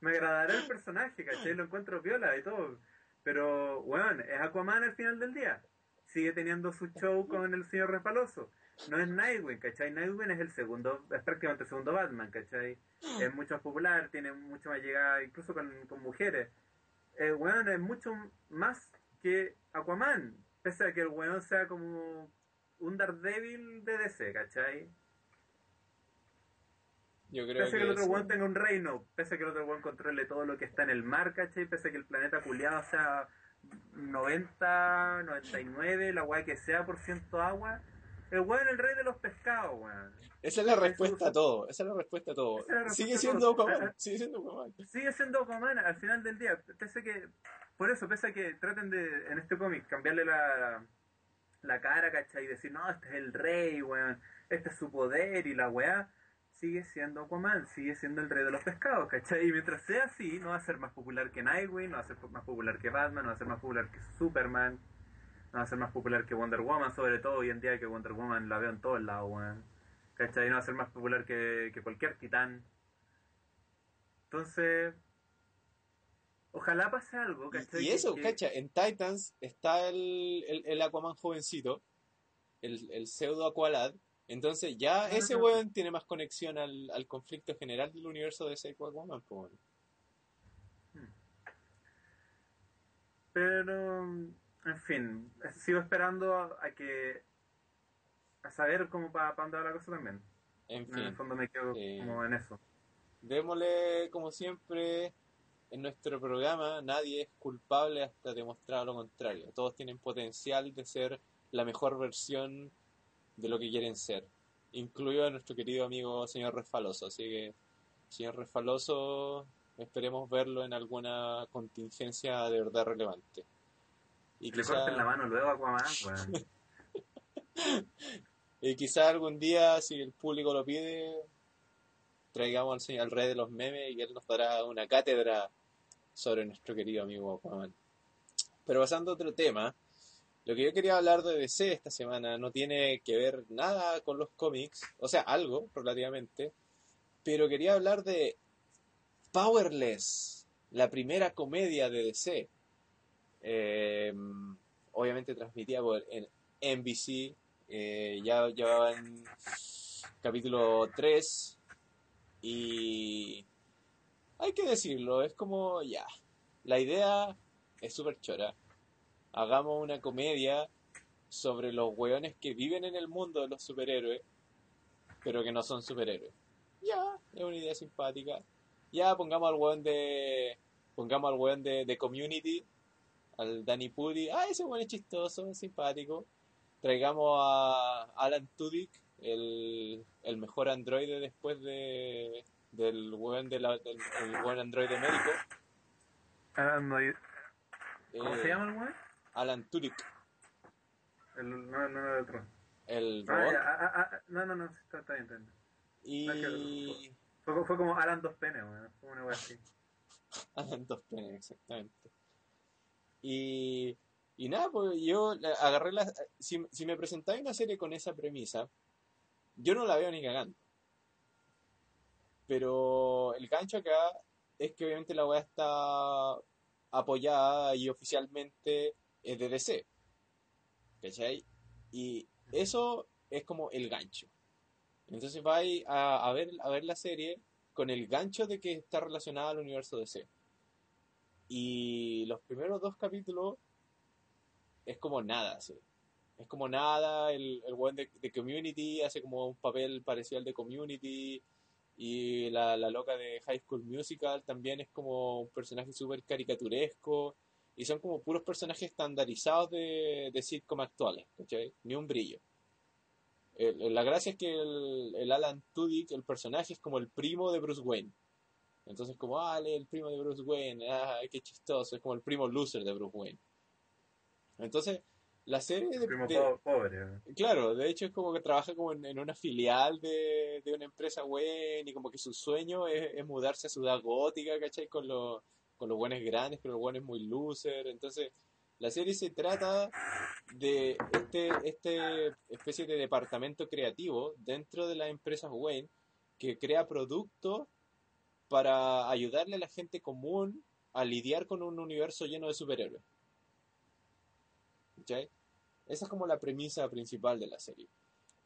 Me agradará el personaje, cachai, lo encuentro viola y todo. Pero, weón, es Aquaman al final del día. Sigue teniendo su show con el señor Respaloso. No es Nightwing, ¿cachai? Nightwing es el segundo, es prácticamente el segundo Batman, ¿cachai? Es mucho más popular, tiene mucho más llegada, incluso con, con mujeres. El weón es mucho más que Aquaman, pese a que el weón sea como un Daredevil de DC, ¿cachai? Yo creo Pese a que que el otro eso- weón tenga un reino, pese a que el otro weón controle todo lo que está en el mar, ¿cachai? Pese a que el planeta culiado sea 90, 99, la weá que sea por ciento agua. El weón es el rey de los pescados, weón. Esa es la respuesta a todo. Esa es la respuesta a todo. Respuesta Sigue siendo. Aquaman. Sigue siendo Aquaman. Sigue siendo Aquaman al final del día. Pese a que, por eso, pese a que traten de, en este cómic, cambiarle la, la cara, ¿cachai? Y decir, no, este es el rey, weón. Este es su poder y la weá. Sigue siendo Aquaman, sigue siendo el rey de los pescados, ¿cachai? Y mientras sea así, no va a ser más popular que Nightwing, no va a ser más popular que Batman, no va a ser más popular que Superman, no va a ser más popular que Wonder Woman, sobre todo hoy en día que Wonder Woman la veo en todos lados, weón. ¿Cachai? No va a ser más popular que, que cualquier titán. Entonces, ojalá pase algo, ¿cachai? Y, eso, que- cacha, en Titans está el, el, el Aquaman jovencito, el, el pseudo Aqualad. Entonces ya ese Ah. weón tiene más conexión al, al conflicto general del universo de ese Aquaman. weón. Pero, en fin, sigo esperando a, a que. a saber cómo para dónde va la cosa también. En En el fin, fondo me quedo Sí. como en eso. démosle como siempre en nuestro programa, nadie es culpable hasta demostrado lo contrario. Todos tienen potencial de ser la mejor versión de lo que quieren ser, incluido a nuestro querido amigo señor Refaloso. Así que, señor Refaloso, esperemos verlo en alguna contingencia de verdad relevante. Y Que le quizá, corten la mano luego a Aquaman, y quizá algún día, si el público lo pide, traigamos al, señor, al rey de los memes y él nos dará una cátedra sobre nuestro querido amigo Aquaman. Pero pasando a otro tema, lo que yo quería hablar de DC esta semana no tiene que ver nada con los cómics, o sea, algo relativamente, pero quería hablar de Powerless, la primera comedia de DC. Eh, obviamente transmitida por en NBC, eh, ya llevaban capítulo 3 y hay que decirlo, es como ya, la idea es súper chora. Hagamos una comedia sobre los weones que viven en el mundo de los superhéroes, pero que no son superhéroes. Ya, es una idea simpática. Ya, pongamos al weón de. Pongamos al weón de, de Community, al Danny Pudi. Ah, ese weón es chistoso, es simpático. Traigamos a Alan Tudyk, el, el mejor androide después de del weón de la, del el weón androide médico. Y- ¿Cómo Eh, se llama el weón? Alan Tudyk, El, no, no, el otro. el Ah, robot. ya, ah, ah, no, no, no, está, está bien, está bien. Y Fue, fue como Alan dos penes, weón. Fue una weá así. Alan dos penes, exactamente. Y, y nada, pues yo agarré la... Si, si me presentáis una serie con esa premisa, yo no la veo ni cagando. Pero el gancho acá es que obviamente la weá está apoyada y oficialmente es de DC. ¿Cachai? Y eso es como el gancho. Entonces vais a, ver, la serie con el gancho de que está relacionada al universo DC. Y los primeros dos capítulos es como nada, así. Es como nada, el, el buen de, de Community hace como un papel parecido al de Community. Y la, la loca de High School Musical también es como un personaje súper caricaturesco. Y son como puros personajes estandarizados de, de sitcom actuales, ¿cachai? Ni un brillo. El- la gracia es que el, el Alan Tudyk, el personaje, es como el primo de Bruce Wayne. Entonces, como, ah, el primo de Bruce Wayne, ah, qué chistoso, es como el primo loser de Bruce Wayne. Entonces, la serie de, Primo de- po- pobre. Claro, de hecho es como que trabaja como en, en una filial de, de una empresa Wayne y como que su sueño es, es mudarse a Ciudad Gótica, ¿cachai? Con, los con los buenos grandes, pero los buenos muy loser. Entonces, la serie se trata de este, este especie de departamento creativo dentro de las empresas Wayne que crea productos para ayudarle a la gente común a lidiar con un universo lleno de superhéroes. ¿Cachai? Esa es como la premisa principal de la serie.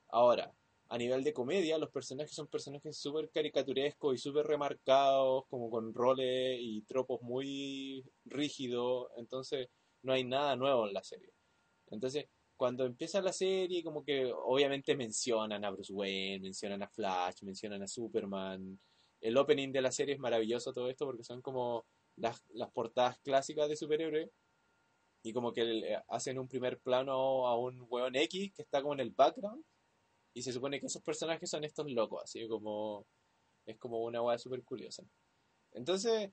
Ahora, a nivel de comedia, los personajes son personajes súper caricaturescos y súper remarcados, como con roles y tropos muy rígidos, entonces no hay nada nuevo en la serie. Entonces, cuando empieza la serie, como que obviamente mencionan a Bruce Wayne, mencionan a Flash, mencionan a Superman. El opening de la serie es maravilloso todo esto porque son como las, las portadas clásicas de superhéroes y como que hacen un primer plano a un weón X que está como en el background y se supone que esos personajes son estos locos, así como es como una weá súper curiosa. Entonces,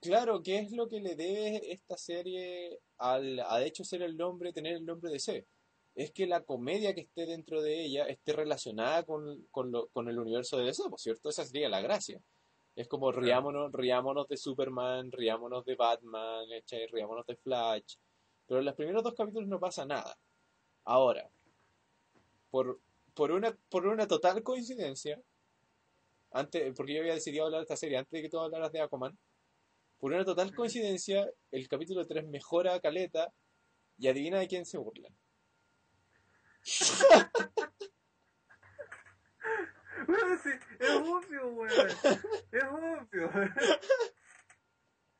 claro, ¿qué es lo que le debe esta serie al, a de hecho ser el nombre, tener el nombre de C? Es que la comedia que esté dentro de ella esté relacionada con, con, lo- con el universo de DC, por cierto, esa sería la gracia. Es como riámonos, riámonos de Superman, riámonos de Batman, riámonos de Flash. Pero en los primeros dos capítulos no pasa nada. Ahora, por, por, una, por una total coincidencia, antes, porque yo había decidido hablar de esta serie antes de que tú hablaras de Aquaman, por una total coincidencia, el capítulo 3 mejora a Caleta y adivina de quién se burlan. Weón, sí, es obvio, weón. Es obvio.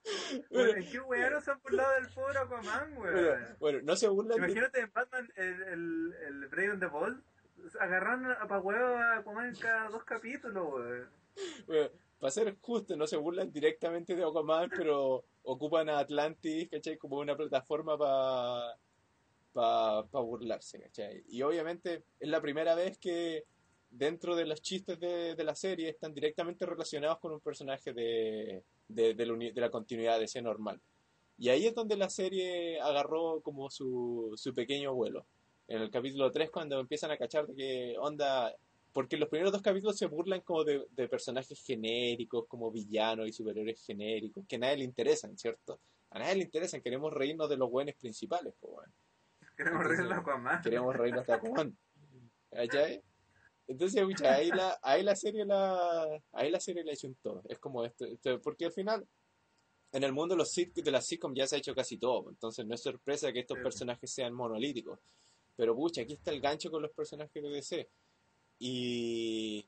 ¿En qué weón no se han burlado del pobre Aquaman, Bueno, weón? bueno, no se burlan Imagínate en Batman, el, el, el Brave and the Bold, agarrando a pa' huevo a Aquaman en cada dos capítulos, weón. Bueno, para ser justo, no se burlan directamente de Aquaman, pero ocupan a Atlantis, ¿cachai? Como una plataforma para pa, burlarse, ¿cachai? Y obviamente es la primera vez que dentro de los chistes de, de la serie están directamente relacionados con un personaje de, de, de la, de la continuidad de ese normal. Y ahí es donde la serie agarró como su, su pequeño vuelo. En el capítulo 3 cuando empiezan a cachar de que onda porque los primeros dos capítulos se burlan como de, de personajes genéricos, como villanos y superhéroes genéricos, que a nadie le interesan, ¿cierto? A nadie le interesan, queremos reírnos de los buenos principales, pues bueno. Queremos Entonces, reírnos a Aquaman. Queremos reírnos de Aquaman. ¿Cachai? Entonces, pucha, ahí la, ahí la serie la, ahí la serie la un todo. Es como esto, esto- porque al final, en el mundo de los de las sitcom ya se ha hecho casi todo, entonces no es sorpresa que estos personajes sean monolíticos. Pero pucha, aquí está el gancho con los personajes de DC. Y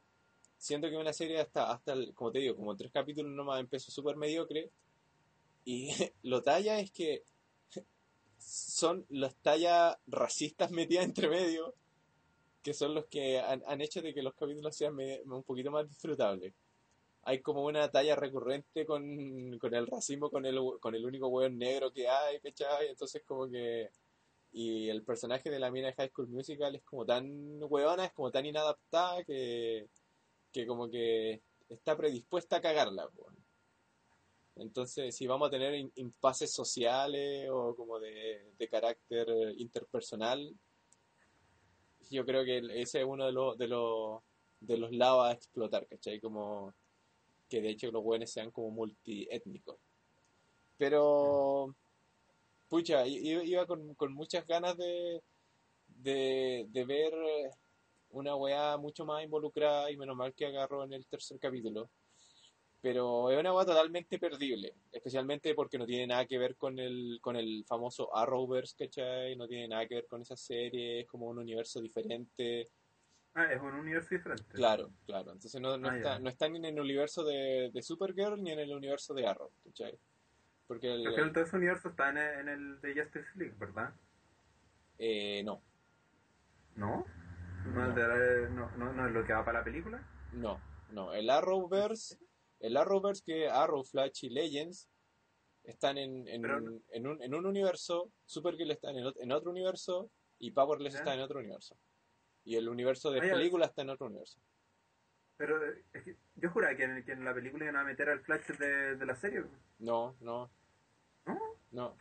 siento que una serie hasta, hasta el- como te digo, como tres capítulos nomás empezó súper mediocre. Y lo talla es que son las tallas racistas metidas entre medio, que son los que han, han hecho de que los capítulos sean un poquito más disfrutables. Hay como una talla recurrente con, con el racismo, con el, con el único hueón negro que hay, ¿cachai? Entonces como que... Y el personaje de la mina de High School Musical es como tan hueona, es como tan inadaptada que, que como que está predispuesta a cagarla. po. Entonces, si vamos a tener impases sociales o como de, de carácter interpersonal, yo creo que ese es uno de los, de los, de los lados a explotar, ¿cachai? Como que de hecho los buenos sean como multiétnicos. Pero, pucha, iba con, con muchas ganas de, de, de ver una weá mucho más involucrada y menos mal que agarró en el tercer capítulo. Pero es una weá totalmente perdible, especialmente porque no tiene nada que ver con el, con el famoso Arrowverse, ¿cachai? No tiene nada que ver con esa serie, es como un universo diferente. Ah, es un universo diferente. Claro, claro. Entonces no, no, Ah, está, no está ni en el universo de, de Supergirl ni en el universo de Arrow, ¿cachai? Porque el, Porque todo ese universo está en el, en el de Justice League, ¿verdad? eh, no, ¿No? ¿No, no, no, no es lo que va para la película? no, no. El Arrowverse, el Arrowverse que Arrow, Flash y Legends están en, en, Pero no- en un, en un universo, Supergirl está en, el en otro universo y Powerless está en otro universo. Y el universo de Ah, ya. película está en otro universo. Pero es que yo juraba que en, que en la película iban a meter al Flash de, de la serie. No, no, ¿No? no.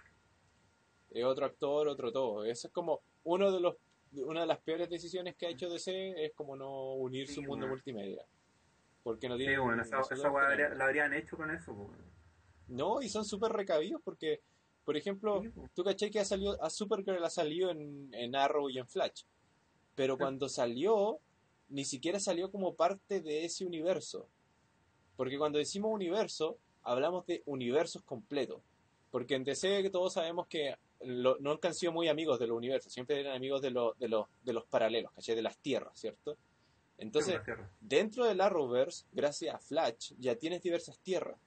Es otro actor, otro todo. Eso es como uno de los una de las peores decisiones que ha hecho DC es como no unir su mundo bueno. multimedia. Porque no Sí, tiene bueno, esa, esa la habrían hecho con eso. pues. No, y son súper recabidos porque, por ejemplo, Sí, po. tú caché que ha salido, a Supergirl ha salido en, en Arrow y en Flash. Pero cuando salió, ni siquiera salió como parte de ese universo. Porque cuando decimos universo, hablamos de universos completos. Porque en DC que todos sabemos que lo- nunca han sido muy amigos de los universos, siempre eran amigos de, los de, los de los paralelos, ¿cachai? De las tierras, ¿cierto? Entonces, dentro del Arrowverse, gracias a Flash, ya tienes diversas tierras.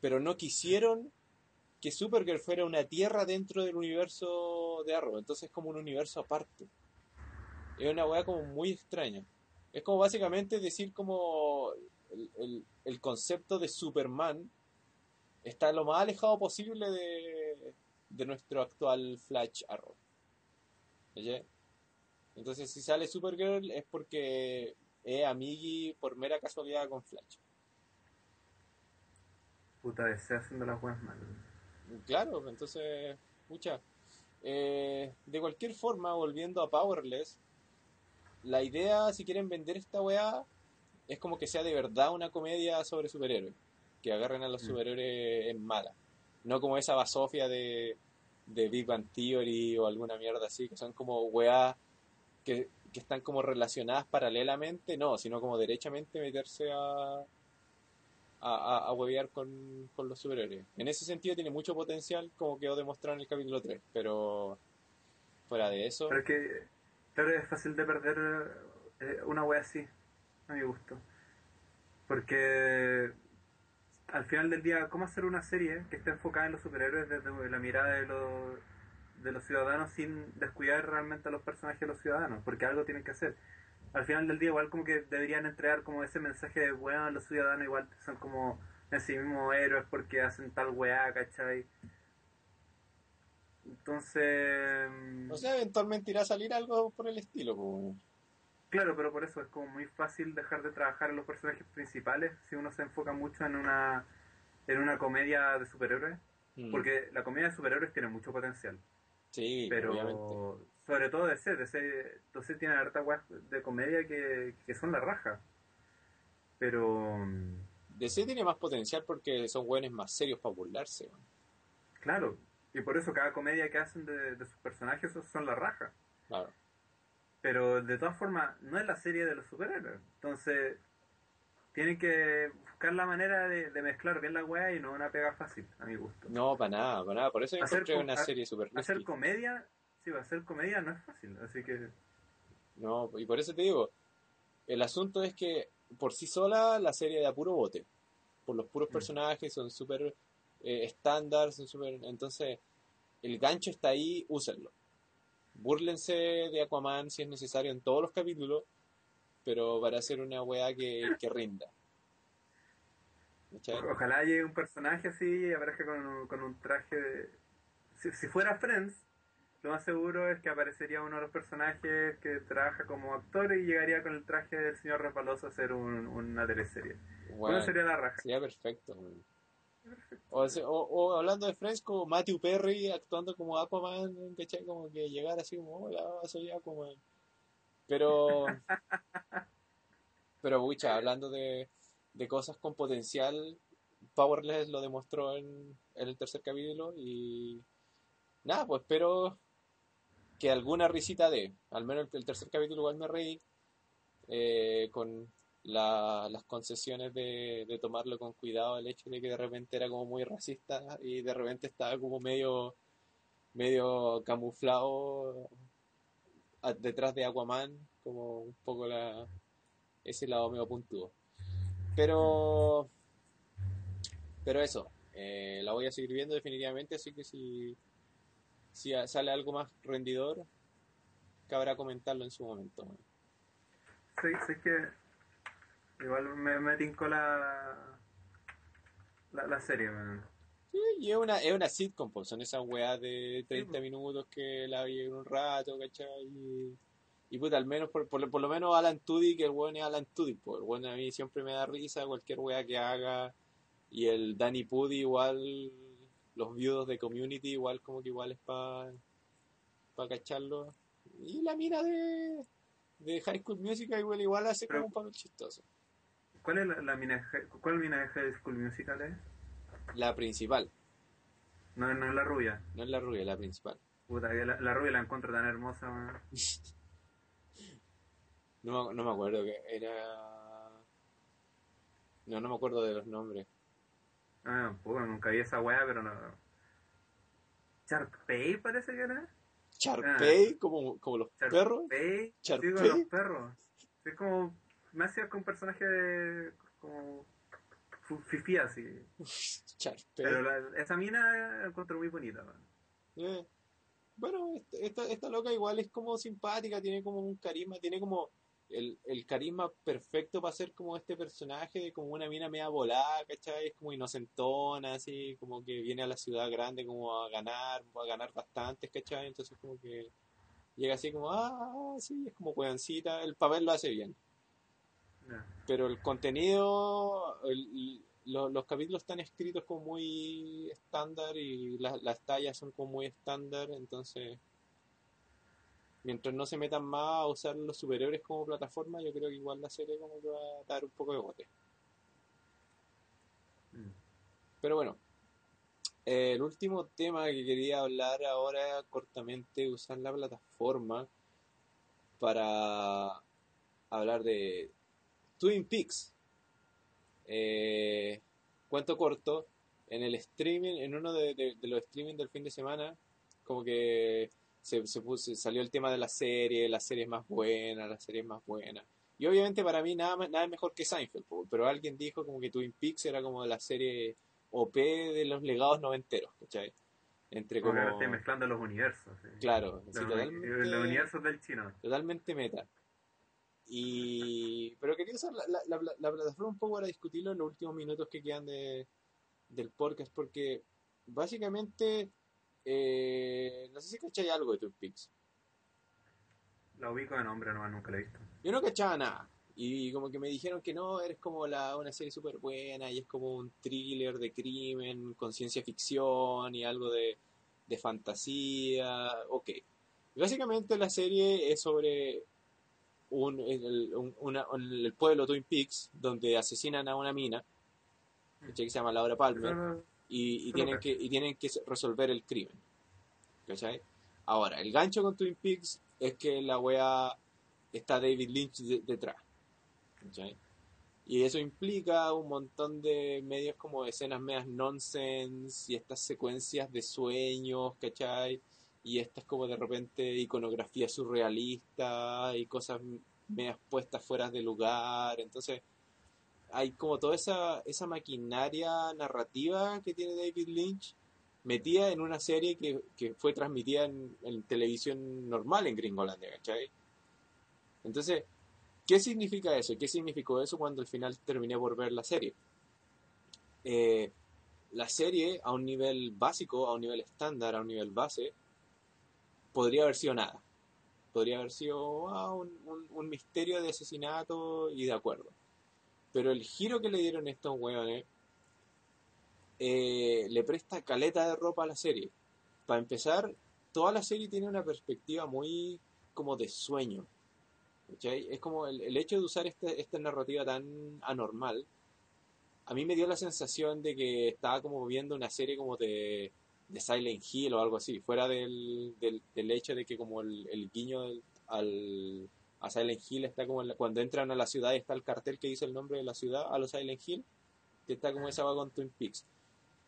Pero no quisieron que Supergirl fuera una tierra dentro del universo de Arrow. Entonces es como un universo aparte. Es una weá como muy extraña. Es como básicamente decir como el, el- el concepto de Superman está lo más alejado posible de, de nuestro actual Flash Arrow. ¿Cachai? Entonces si sale Supergirl es porque es amigui por mera casualidad con Flash. Puta DC haciendo las weas mal. Claro, entonces, mucha. de cualquier forma, volviendo a Powerless, la idea, si quieren vender esta weá, es como que sea de verdad una comedia sobre superhéroes. Que agarren a los Mm. superhéroes en mala. No como esa basofia de, de Big Bang Theory o alguna mierda así, que son como weas que, que están como relacionadas paralelamente, no, sino como derechamente meterse a, a, a, huevear con, con los superhéroes. En ese sentido tiene mucho potencial, como quedó demostrado en el capítulo 3, pero fuera de eso, Pero es que, es fácil de perder eh, una wea así, a mi gusto. Porque al final del día, ¿cómo hacer una serie que esté enfocada en los superhéroes desde la mirada de los, de los ciudadanos sin descuidar realmente a los personajes de los ciudadanos? Porque algo tienen que hacer. Al final del día, igual como que deberían entregar como ese mensaje de, bueno, los ciudadanos igual son como en sí mismos héroes porque hacen tal weá, ¿cachai? Entonces... o sea, eventualmente irá a salir algo por el estilo. Como... Claro, pero por eso es como muy fácil dejar de trabajar en los personajes principales si uno se enfoca mucho en una en una comedia de superhéroes, Mm. porque la comedia de superhéroes tiene mucho potencial, Sí, pero obviamente. sobre todo DC, DC, DC tiene harta weas de comedia que, que son la raja. Pero DC tiene más potencial porque son buenos más serios para burlarse. weón. claro, y por eso cada comedia que hacen de, de sus personajes son- son la raja. Claro. Pero de todas formas, no es la serie de los superhéroes. Entonces, tienen que buscar la manera de, de mezclar bien la weá y no una pega fácil, a mi gusto. No, para nada, para nada. Por eso yo Hacer encontré una serie super Hacer comedia, sí, hacer comedia no es fácil. Así que, No, y por eso te digo, el asunto es que por sí sola la serie de a puro bote. Por los puros Mm. personajes, son súper eh, estándar, son súper... Entonces, el gancho está ahí, úsenlo. Búrlense de Aquaman si es necesario en todos los capítulos, pero para hacer una weá que, que rinda. ¿Cachai? ojalá llegue un personaje así y aparezca con un, con un traje de... Si, si fuera Friends, lo más seguro es que aparecería uno de los personajes que trabaja como actor y llegaría con el traje del señor Resbaloso a hacer un- una teleserie. Bueno, Bueno, sería la raja. sería perfecto. o, o hablando de Friends, como Matthew Perry actuando como Aquaman, ¿cachai? Como que llegar así como, hola, soy Aquaman. Pero, pero, pucha, hablando de, de cosas con potencial, Powerless lo demostró en, en el tercer capítulo y nada, pues espero que alguna risita de, al menos el, el tercer capítulo igual me reí, eh, con la- las concesiones de, de tomarlo con cuidado, el hecho de que de repente era como muy racista y de repente estaba como medio, medio camuflado detrás de Aquaman, como un poco la, ese lado medio puntudo. Pero, pero eso, eh, la voy a seguir viendo definitivamente, así que si, si sale algo más rendidor, cabrá comentarlo en su momento. Sí, sí que igual me, me tincó la, la, la serie, man. Sí, y es una, es una sitcom, pues, son esas weas de 30 pues. minutos que la vi en un rato, ¿cachai? Y, y puta, al menos, por, por, lo- por lo menos Alan Tudyk, el weón es Alan Tudyk, pues, el weón a mí siempre me da risa, cualquier wea que haga, y el Danny Pudi igual, los viudos de Community igual como que igual es para pa cacharlo, y la mina de, de High School Musical igual, igual hace como un papel chistoso. ¿Cuál es la, la mina ¿Cuál mina de High School Musical es? La principal, No, no es la rubia. no es la rubia, la principal. Puta, que la, la rubia la encuentro tan hermosa, man. No, me- no me acuerdo que era. No, no me acuerdo de los nombres. Ah, puta, nunca vi esa weá, pero no. Sharpay parece que era. Charpey, como, como los perros. Sharpay. Sí, con los perros. Es como. Me hacía con un personaje de. como. Fifí así. Pero la- esa mina la encuentro muy bonita. Eh, Bueno, este- esta, esta loca igual es como simpática, tiene como un carisma, tiene como el, el carisma perfecto para ser como este personaje de como una mina media volada, ¿cachai? Es como inocentona, así, como que viene a la ciudad grande como a ganar, a ganar bastantes, ¿cachai? Entonces como que llega así como, ah, sí, es como hueoncita, el papel lo hace bien. Pero el contenido, el- lo- los capítulos están escritos como muy estándar y las, las tallas son como muy estándar, entonces mientras no se metan más a usar los superhéroes como plataforma, yo creo que igual la serie como que va a dar un poco de bote. Mm. Pero bueno, Eh, el último tema que quería hablar ahora cortamente, usar la plataforma para hablar de Twin Peaks. Eh, cuento corto, en el streaming, en uno de, de- de los streaming del fin de semana, como que se, se puso- salió el tema de la serie, la serie es más buena, la serie es más buena. Y obviamente para mí nada, nada es mejor que Seinfeld, pero alguien dijo como que Twin Peaks era como la serie OP de los legados noventeros, ¿cachai? Entre Como ahora estoy mezclando los universos. sí. Claro, Los, sí, totalmente, los universos del chino. totalmente meta. Y... Pero quería usar la, la- la- la plataforma un poco para discutirlo en los últimos minutos que quedan de, del podcast, porque básicamente... eh, no sé si cachai algo de Twin Peaks. La ubico de nombre, no, nunca la he visto. Yo no cachaba nada. Y como que me dijeron que no, eres como la, una serie súper buena y es como un thriller de crimen con ciencia ficción y algo de, de fantasía. Ok. Básicamente la serie es sobre un, el, un- una- el pueblo Twin Peaks donde asesinan a una mina ¿cachai? que se llama Laura Palmer Pero- y, y tienen que, y tienen que resolver el crimen. ¿Cachai? Ahora, el gancho con Twin Peaks es que la wea está David Lynch de- detrás. ¿Cachai? Y eso implica un montón de medios como escenas medias nonsense y estas secuencias de sueños, ¿cachai? Y estas como de repente iconografía surrealista y cosas medias puestas fuera de lugar. Entonces, hay como toda esa, esa maquinaria narrativa que tiene David Lynch metida en una serie que, que fue transmitida en, en televisión normal en Gringolandia, ¿cachai? Entonces, ¿qué significa eso? ¿Qué significó eso cuando al final terminé por ver la serie? Eh, la serie a un nivel básico, a un nivel estándar, a un nivel base, podría haber sido nada. Podría haber sido ah, un, un- misterio de asesinato y de acuerdo. Pero el giro que le dieron estos weones eh, le presta caleta de ropa a la serie. Para empezar, toda la serie tiene una perspectiva muy como de sueño. ¿cachai? Es como el, el hecho de usar este- esta narrativa tan anormal. A mí me dio la sensación de que estaba como viendo una serie como de, de Silent Hill o algo así, fuera del, del, del hecho de que como el, el guiño del- al, a Silent Hill está como en la- cuando entran a la ciudad está el cartel que dice el nombre de la ciudad a los Silent Hill, que está como esa va con Twin Peaks.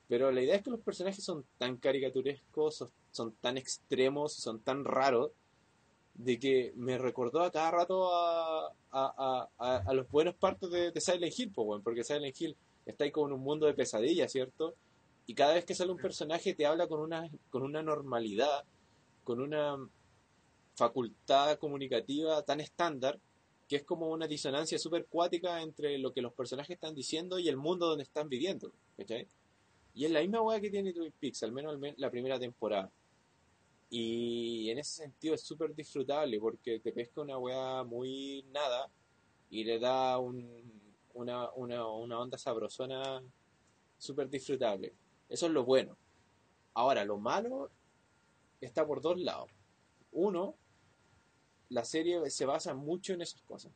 Pero la idea es que los personajes son tan caricaturescos, son, son tan extremos, son tan raros, de que me recordó a cada rato a, a, a, a, los buenos partes de, de Silent Hill, po, weón, porque Silent Hill está ahí como en un mundo de pesadillas, ¿cierto? Y cada vez que sale un personaje te habla con una, con una normalidad, con una facultad comunicativa tan estándar, que es como una disonancia súper cuática entre lo que los personajes están diciendo y el mundo donde están viviendo, ¿cachai? Y es la misma weá que tiene Twin Peaks, al menos la primera temporada. Y en ese sentido es súper disfrutable porque te pesca una weá muy nada y le da un, una, una, una onda sabrosona súper disfrutable. Eso es lo bueno. Ahora, lo malo está por dos lados. Uno, la serie se basa mucho en esas cosas.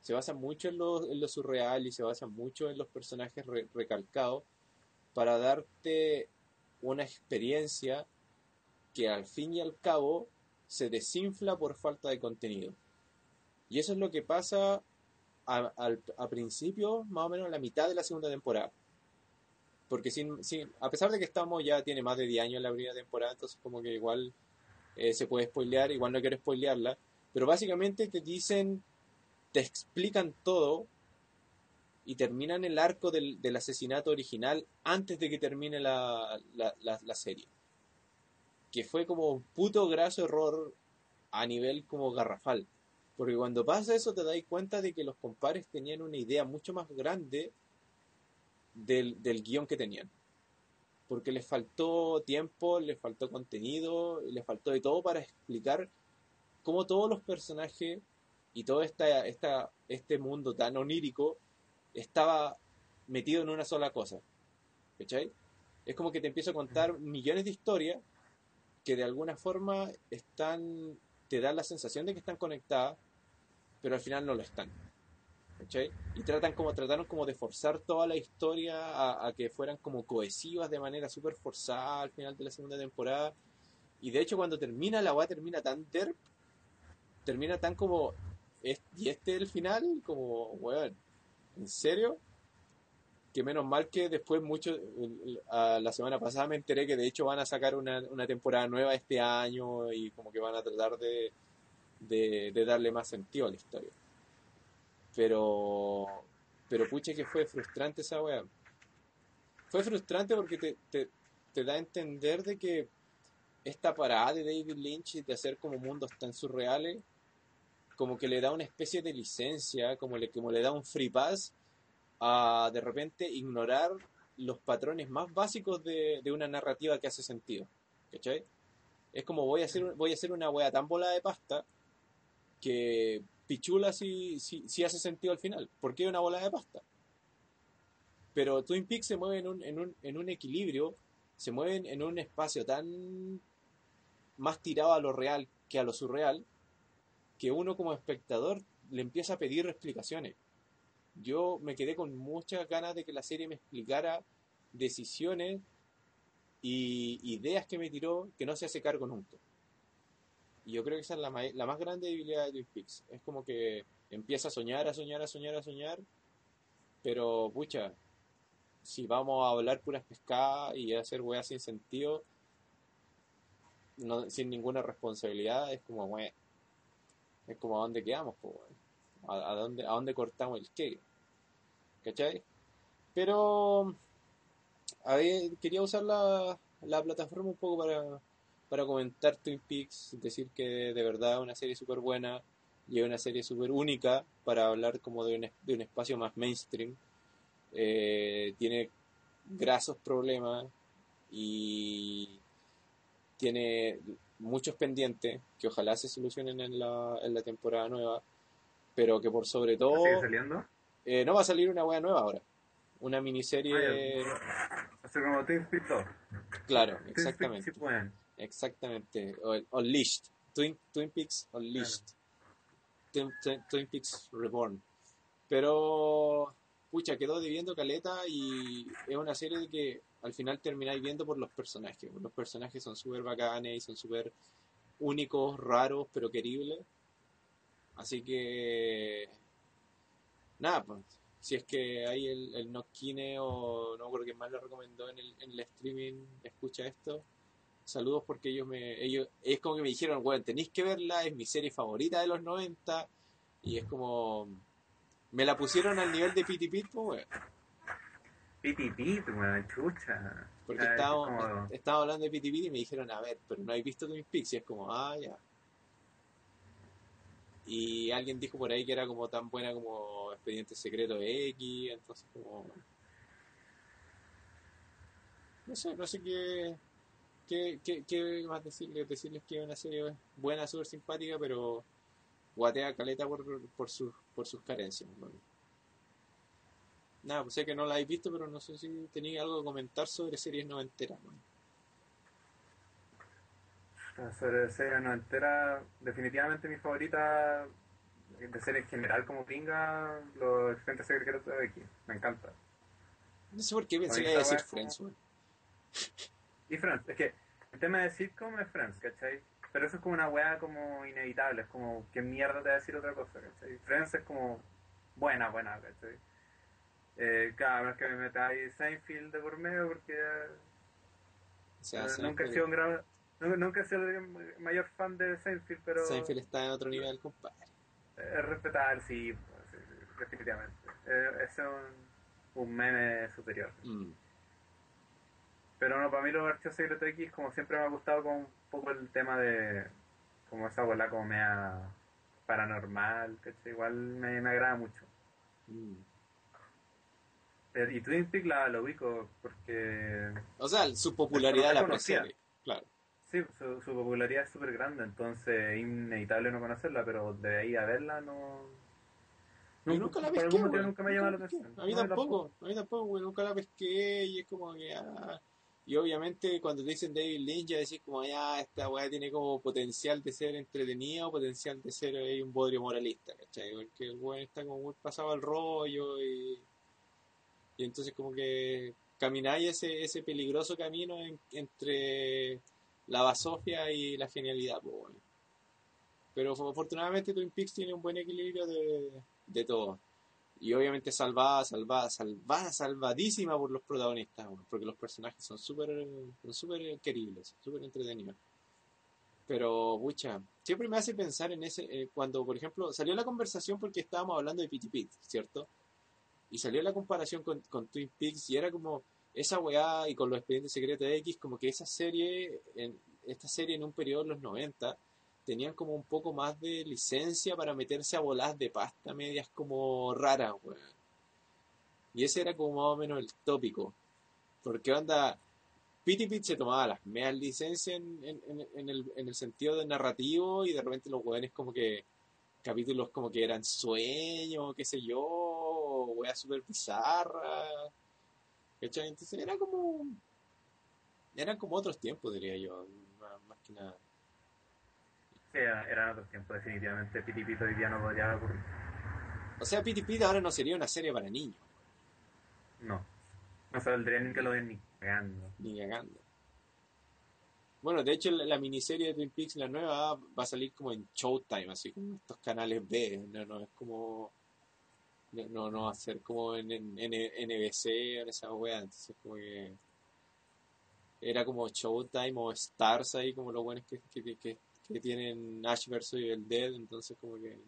Se basa mucho en lo, surreal y se basa mucho en los personajes re- recalcados para darte una experiencia que al fin y al cabo se desinfla por falta de contenido. Y eso es lo que pasa a, a principio, más o menos en la mitad de la segunda temporada. Porque sin, sin, a pesar de que estamos ya, tiene más de 10 años la primera temporada, entonces como que igual eh, se puede spoilear, igual no quiero spoilearla, pero básicamente te dicen, te explican todo y terminan el arco del, del asesinato original antes de que termine la, la, la, serie. Que fue como un puto graso error a nivel como garrafal. Porque cuando pasa eso te das cuenta de que los compares tenían una idea mucho más grande del, del guion que tenían. Porque les faltó tiempo, les faltó contenido, les faltó de todo para explicar cómo todos los personajes y todo esta, esta, este mundo tan onírico estaba metido en una sola cosa. ¿Cachai? Es como que te empiezo a contar millones de historias que de alguna forma están, te dan la sensación de que están conectadas, pero al final no lo están. Y tratan como, trataron como de forzar toda la historia a, que fueran como cohesivas de manera súper forzada al final de la segunda temporada. Y de hecho cuando termina la weá termina tan derp, termina tan como, y este es el final, como, weón, ¿en serio? Que menos mal que después mucho, la semana pasada me enteré que de hecho van a sacar una, una temporada nueva este año y como que van a tratar de, de darle más sentido a la historia. Pero, pero pucha que fue frustrante esa weá. Fue frustrante porque te, te, te da a entender de que esta parada de David Lynch de hacer como mundos tan surreales, como que le da una especie de licencia, como le, como le da un free pass a de repente ignorar los patrones más básicos de, de una narrativa que hace sentido. ¿Cachai? Es como voy a hacer, voy a hacer una wea tan bola de pasta que Pichula sí, sí, sí hace sentido al final. porque es una bola de pasta? Pero Twin Peaks se mueve en un, en un, en un equilibrio, se mueven en un espacio tan más tirado a lo real que a lo surreal, que uno como espectador le empieza a pedir explicaciones. Yo me quedé con muchas ganas de que la serie me explicara decisiones y ideas que me tiró que no se hace cargo nunca. Yo creo que esa es la, la más grande debilidad de Twin Peaks. Es como que empieza a soñar, a soñar, a soñar, a soñar, pero pucha, si vamos a hablar puras pescadas y a hacer weas sin sentido, sin ninguna responsabilidad, es como, we, es como a dónde quedamos, a, a dónde, a dónde cortamos el qué, ¿cachai? Pero, quería usar la, la plataforma un poco para, para comentar Twin Peaks, decir que de verdad es una serie súper buena y es una serie súper única para hablar como de un, de un espacio más mainstream. Eh, tiene grasos problemas y tiene muchos pendientes que ojalá se solucionen en la, en la temporada nueva, pero que por sobre todo ¿Sigue saliendo? eh, no va a salir una wea nueva ahora. Una miniserie, Así como Twin Peaks 2. claro, Twin Peaks exactamente. sí pueden. Exactamente. O- Unleashed. Twin, Twin Peaks Unleashed. Twin, Twin- Twin Peaks Reborn. Pero, pucha, quedó debiendo caleta y es una serie de que al final termináis viendo por los personajes. Los personajes son súper bacanes y son súper únicos, raros, pero queribles. Así que, nada, pues, si es que hay el, el Notkine o no creo que más lo recomendó en el, en el streaming, escucha esto saludos porque ellos me ellos es como que me dijeron bueno tenéis que verla es mi serie favorita de los 90 y es como me la pusieron al nivel de Piti Pit pues Piti Pit, weón, chucha. porque Ah, es estábamos como- estábamos hablando de Piti Pit y me dijeron a ver pero no habéis visto Twin Peaks y es como ah ya y alguien dijo por ahí que era como tan buena como Expediente Secreto X entonces como no sé no sé qué ¿Qué, qué, qué más decirles? Decirles que es una serie buena, súper simpática, pero guatea caleta por, por, sus, por sus carencias. ¿no? Nada, pues sé que no la habéis visto, pero no sé si tenéis algo que comentar sobre series noventeras. ¿no? Sobre serie no entera, definitivamente mi favorita de serie en general como pinga, los expedientes secretos de X. Me encanta. No sé por qué pensé que iba a decir Friends. como-. Y Friends, es que el tema de sitcom es Friends, ¿cachai? Pero eso es como una weá como inevitable, es como, ¿qué mierda te va a decir otra cosa, ¿cachai? Friends es como buena, buena, ¿cachai? Eh, no es que me metáis Seinfeld de por medio porque O sea, eh, nunca he sido un gran, nunca, nunca he sido el mayor fan de Seinfeld, pero Seinfeld está en otro nivel, compadre. es respetable, sí, pues, sí, sí, definitivamente. Eh, es un, un meme superior. Mm. Pero no, para mí los archivos secretos X, como siempre me ha gustado como un poco el tema de como esa bola como media paranormal, ¿cachai? Igual me, me agrada mucho. Mm. Eh, Y Twin Peaks la lo ubico porque O sea, su popularidad la precede. Claro. sí, su, su popularidad es súper grande, entonces es inevitable no conocerla, pero de ahí a verla no... Yo nunca la por pesqué, algún motivo nunca me ha llamado la atención. A mí No, yo tampoco, a mí tampoco, weón. Nunca la pesqué y es como que, ah, Y obviamente cuando te dicen David Lynch ya decís como ya esta weá tiene como potencial de ser entretenida o potencial de ser eh, un bodrio moralista, ¿cachai? Porque el weón está como muy pasado al rollo y, y entonces como que camináis ese, ese peligroso camino en- entre la basofia y la genialidad, pues bueno. Pero afortunadamente Twin Peaks tiene un buen equilibrio de, de todo. Y obviamente salvada, salvada, salvada, salvadísima por los protagonistas, porque los personajes son súper son súper queribles, súper entretenidos. Pero, pucha, siempre me hace pensar en ese, eh, cuando, por ejemplo, salió la conversación porque estábamos hablando de Pity Pit, ¿cierto? Y salió la comparación con, con Twin Peaks y era como esa weá y con los expedientes secretos de X, como que esa serie, en, esta serie en un periodo de los 90, tenían como un poco más de licencia para meterse a bolas de pasta medias como raras, weón. Y ese era como más o menos el tópico. Porque onda, Pity Pit se tomaba las medias licencias en, en, el, en el sentido de narrativo y de repente los weones como que capítulos como que eran sueños, qué sé yo, weas súper bizarras. Entonces era como... Eran como otros tiempos, diría yo, más que nada. Era- eran otros tiempos, definitivamente. Pitipito hoy día no podría ocurrir. O sea, Pity Pit ahora no sería una serie para niños, No. No saldría ni que lo den ni cagando. ni cagando. Bueno, de hecho la, la miniserie de Twin Peaks, la nueva, va a salir como en Showtime, así como estos canales B, no, no es como... No, no, no va a ser como en, en, en NBC o en esa wea, entonces como que... Era como Showtime o Stars ahí, como los buenos que, que, que, que tienen Ash vs. el Dead, entonces como que...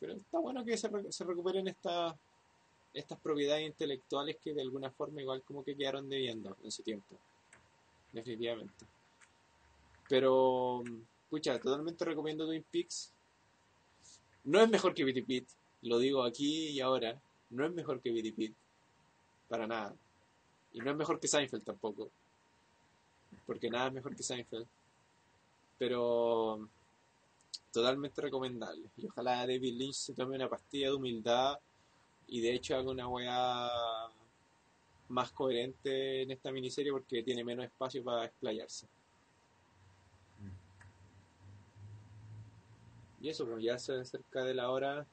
Pero está bueno que se, re- se recuperen estas estas propiedades intelectuales que de alguna forma igual como que quedaron debiendo en su tiempo. Definitivamente. Pero, pucha, totalmente recomiendo Twin Peaks. No es mejor que Bitty Pit, lo digo aquí y ahora. No es mejor que Bitty Pit, para nada. Y no es mejor que Seinfeld tampoco, porque nada es mejor que Seinfeld. Pero, totalmente recomendable. Y ojalá David Lynch se tome una pastilla de humildad y de hecho haga una weá más coherente en esta miniserie porque tiene menos espacio para explayarse. Y eso, pues ya se cerca de la hora,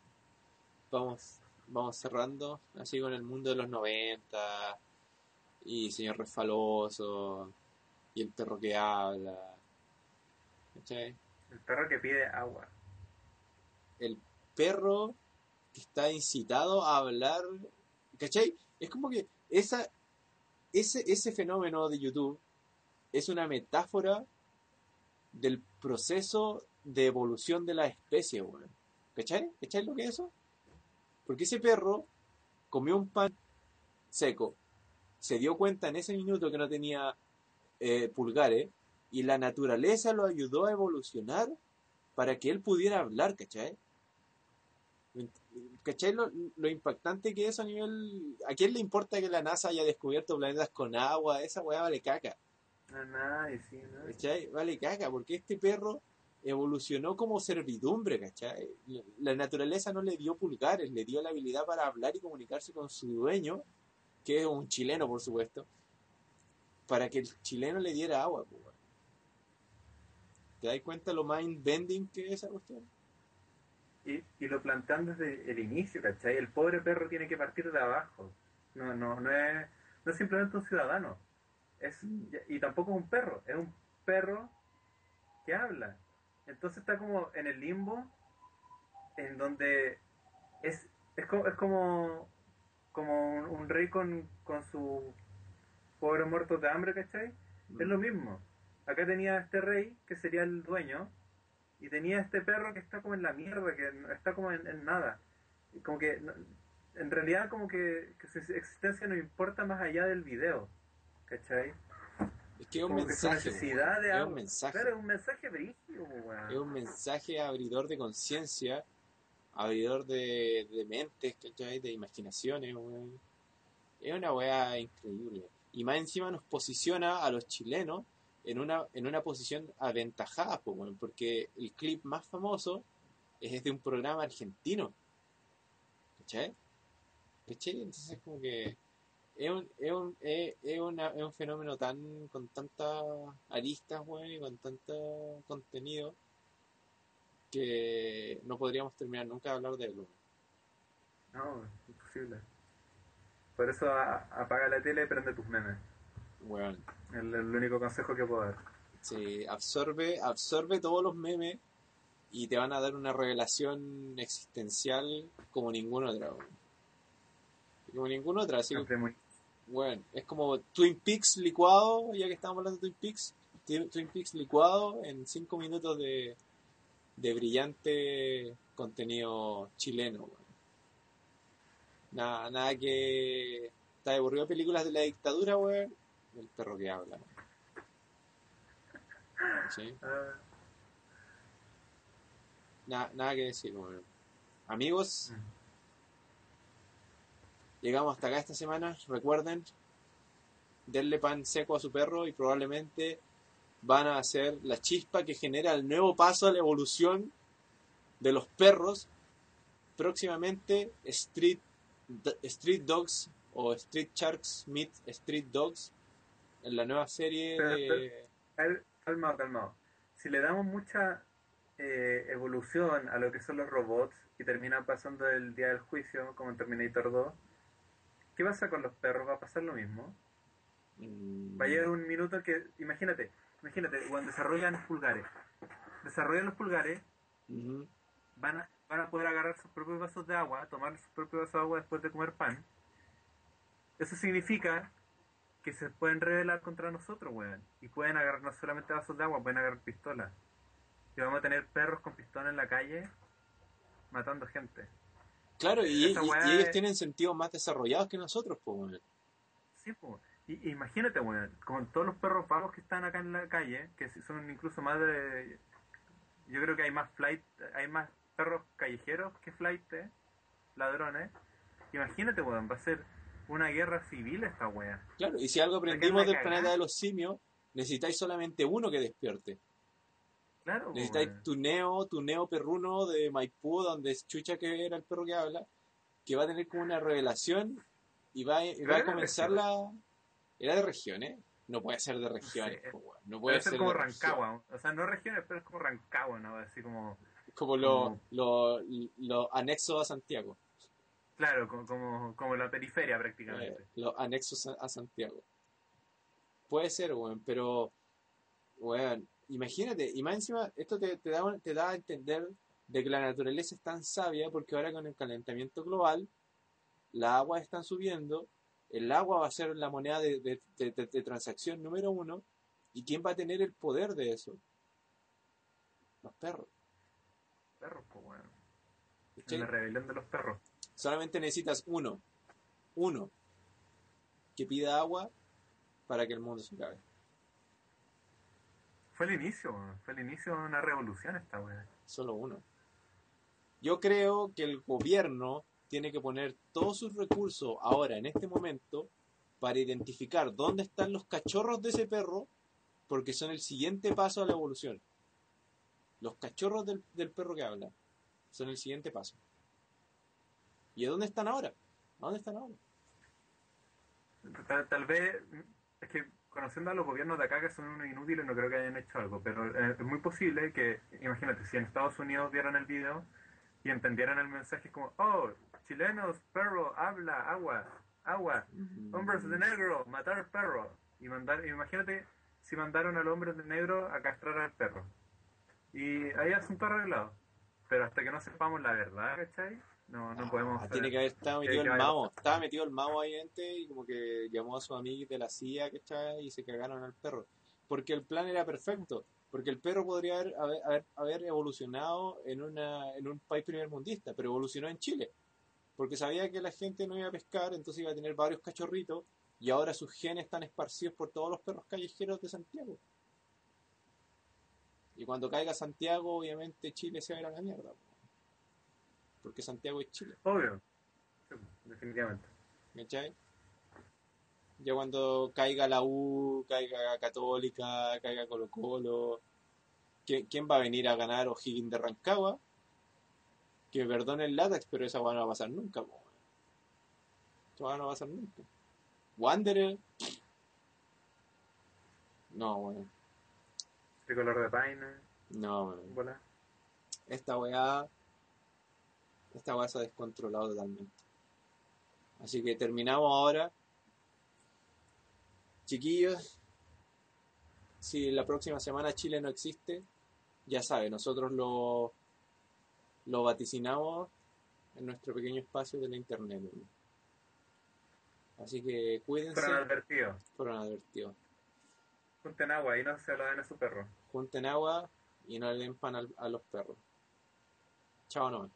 vamos, vamos cerrando, así con el mundo de los 90 y Señor Refaloso y el perro que habla. ¿Cachai? El perro que pide agua. el perro que está incitado a hablar, ¿cachai? Es como que esa, ese, ese fenómeno de YouTube es una metáfora del proceso de evolución de la especie, weón. ¿Cachai? ¿Cachai lo que es eso? Porque ese perro comió un pan seco, se dio cuenta en ese minuto que no tenía eh, pulgares, y la naturaleza lo ayudó a evolucionar para que él pudiera hablar, ¿cachai? ¿Cachai lo, lo impactante que es a nivel... ¿A quién le importa que la NASA haya descubierto planetas con agua? Esa weá vale caca, No, nadie, sí, ¿no? ¿cachai? Vale caca, porque este perro evolucionó como servidumbre, ¿cachai? La- naturaleza no le dio pulgares, le dio la habilidad para hablar y comunicarse con su dueño, que es un chileno, por supuesto, para que el chileno le diera agua, pues. ¿Te das cuenta lo mind bending que es esa cuestión? Y, y lo plantean desde el inicio, ¿cachai? El pobre perro tiene que partir de abajo. No, no, no es, no es simplemente un ciudadano. Es, y tampoco es un perro, es un perro que habla. Entonces está como en el limbo, en donde es, es, como, es como, como un, rey con, con su pobre muerto de hambre, ¿cachai? Es lo mismo. Acá tenía este rey, que sería el dueño, y tenía este perro que está como en la mierda, que está como en, en nada. Y como que, en realidad como que, que su existencia no importa más allá del video, ¿cachai? Es que es un Como mensaje. de es un mensaje. Claro, es un mensaje brígido, weón. Es un mensaje abridor de conciencia, abridor de, de mentes, ¿cachai? De imaginaciones, weón. Es una weá increíble. Y más encima nos posiciona a los chilenos en una, en una posición aventajada, po, porque el clip más famoso es de un programa argentino. ¿Cachai? ¿Cachai? Entonces como que es un, es un, es, es una- es un fenómeno tan con tantas aristas, weón, y con tanto contenido que no podríamos terminar nunca de hablar de él. No, imposible. Por eso a- apaga la tele y prende tus memes. Weón. Es el, el único consejo que puedo dar. Sí, absorbe, absorbe todos los memes y te van a dar una revelación existencial como ninguna otra. weón. Como ninguna otra, así que muy... Bueno, es como Twin Peaks licuado, ya que estamos hablando de Twin Peaks. Twin Peaks licuado en 5 minutos de, de brillante contenido chileno. Nada, nada que... ¿Está aburrido películas de la dictadura, weón? El perro que habla. ¿Sí? Ah, Nada, nada que decir. Amigos, mm. Llegamos hasta acá esta semana. Recuerden, denle pan seco a su perro y probablemente van a hacer la chispa que genera el nuevo paso a la evolución de los perros. Próximamente, Street, Street Dogs o Street Sharks Meet Street Dogs en la nueva serie Pero- de. Calmado, calmado. Si le damos mucha eh, evolución a lo que son los robots y termina pasando el día del juicio, como en Terminator 2, ¿qué pasa con los perros? ¿Va a pasar lo mismo? mm, Va a llegar un minuto que, imagínate, imagínate, cuando desarrollan pulgares, desarrollan los pulgares, van a, van a poder agarrar sus propios vasos de agua, tomar sus propios vasos de agua después de comer pan. Eso significa que se pueden rebelar contra nosotros, weón. Y pueden agarrar no solamente vasos de agua, pueden agarrar pistolas. Y vamos a tener perros con pistola en la calle matando gente. Claro, y, y- ellos es- tienen sentidos más desarrollados que nosotros, pues, weón. Sí, pues. Y, imagínate, weón, con todos los perros vagos que están acá en la calle, que son incluso más de... Yo creo que hay más flight, hay más perros callejeros que flight, eh, ladrones. Imagínate, weón, va a ser una guerra civil esta weá. Claro, y si algo aprendimos del cagada. planeta de los simios, necesitáis solamente uno que despierte. Claro, Necesitáis weón. tu neo, tu neo perruno de Maipú, donde es chucha que era el perro que habla, que va a tener como una revelación y va, y va a comenzar la... Era de regiones, no puede ser de regiones, po, weón. no puede ser ser como de región. Rancagua, o sea, no regiones, pero es como Rancagua, ¿no? Así como, Como lo, lo, lo anexo a Santiago, claro, como, como, como la periferia prácticamente. eh, los anexos a, a Santiago. Puede ser, weón, pero, weón, imagínate, y más encima, esto te, te, da, te da a entender de que la naturaleza es tan sabia porque ahora con el calentamiento global, las aguas están subiendo, el agua va a ser la moneda de, de- de- de- de transacción número uno, y ¿quién va a tener el poder de eso? Los perros. Perros, pues, weón. ¿cachai? En la rebelión de los perros. Solamente necesitas uno, uno, que pida agua para que el mundo se acabe. Fue el inicio. Fue el inicio de una revolución esta weá. Solo uno. Yo creo que el gobierno tiene que poner todos sus recursos ahora, en este momento, para identificar dónde están los cachorros de ese perro, porque son el siguiente paso a la evolución. Los cachorros del, del perro que habla son el siguiente paso. ¿Y a dónde están ahora? ¿A dónde están ahora? Tal, tal vez, es que conociendo a los gobiernos de acá que son unos inútiles, no creo que hayan hecho algo, pero eh, es muy posible que, imagínate, si en Estados Unidos vieran el video y entendieran el mensaje como, oh, chilenos, perro, habla, agua, agua, hombres de negro, matar perro. Y mandar, imagínate si mandaron al hombre de negro a castrar al perro. Y ahí asunto arreglado. Pero hasta que no sepamos la verdad, ¿cachai? No, no podemos... Ah, tiene que haber estado metido el mamo. Estaba metido el mamo ahí gente y como que llamó a su amigo de la CIA, ¿cachai? Y se cagaron al perro. Porque el plan era perfecto. Porque el perro podría haber, haber, haber- haber evolucionado en, una, en un país primermundista, pero evolucionó en Chile. Porque sabía que la gente no iba a pescar, entonces iba a tener varios cachorritos y ahora sus genes están esparcidos por todos los perros callejeros de Santiago. Y cuando caiga Santiago, obviamente Chile se va a ir a la mierda. Po. Porque Santiago es Chile. Obvio. Sí, definitivamente. ¿Cachai? Ya cuando caiga la U, caiga Católica, caiga Colo Colo, ¿quién, quién va a venir a ganar O'Higgins de Rancagua? Que perdone el látex, pero esa va no va a pasar nunca. po. Esa no va a pasar nunca. Wanderer. No, weón. Tricolor de Paine, No, weón. Esta weá. Esta weá se ha descontrolado totalmente. Así que terminamos ahora. Chiquillos. Si la próxima semana Chile no existe, ya sabe, nosotros lo, lo vaticinamos en nuestro pequeño espacio de la internet. Así que cuídense. Fueron advertidos. Fueron advertidos. Junten agua y no se lo den a su perro. Junten agua y no le den pan al- a los perros. Chao, no.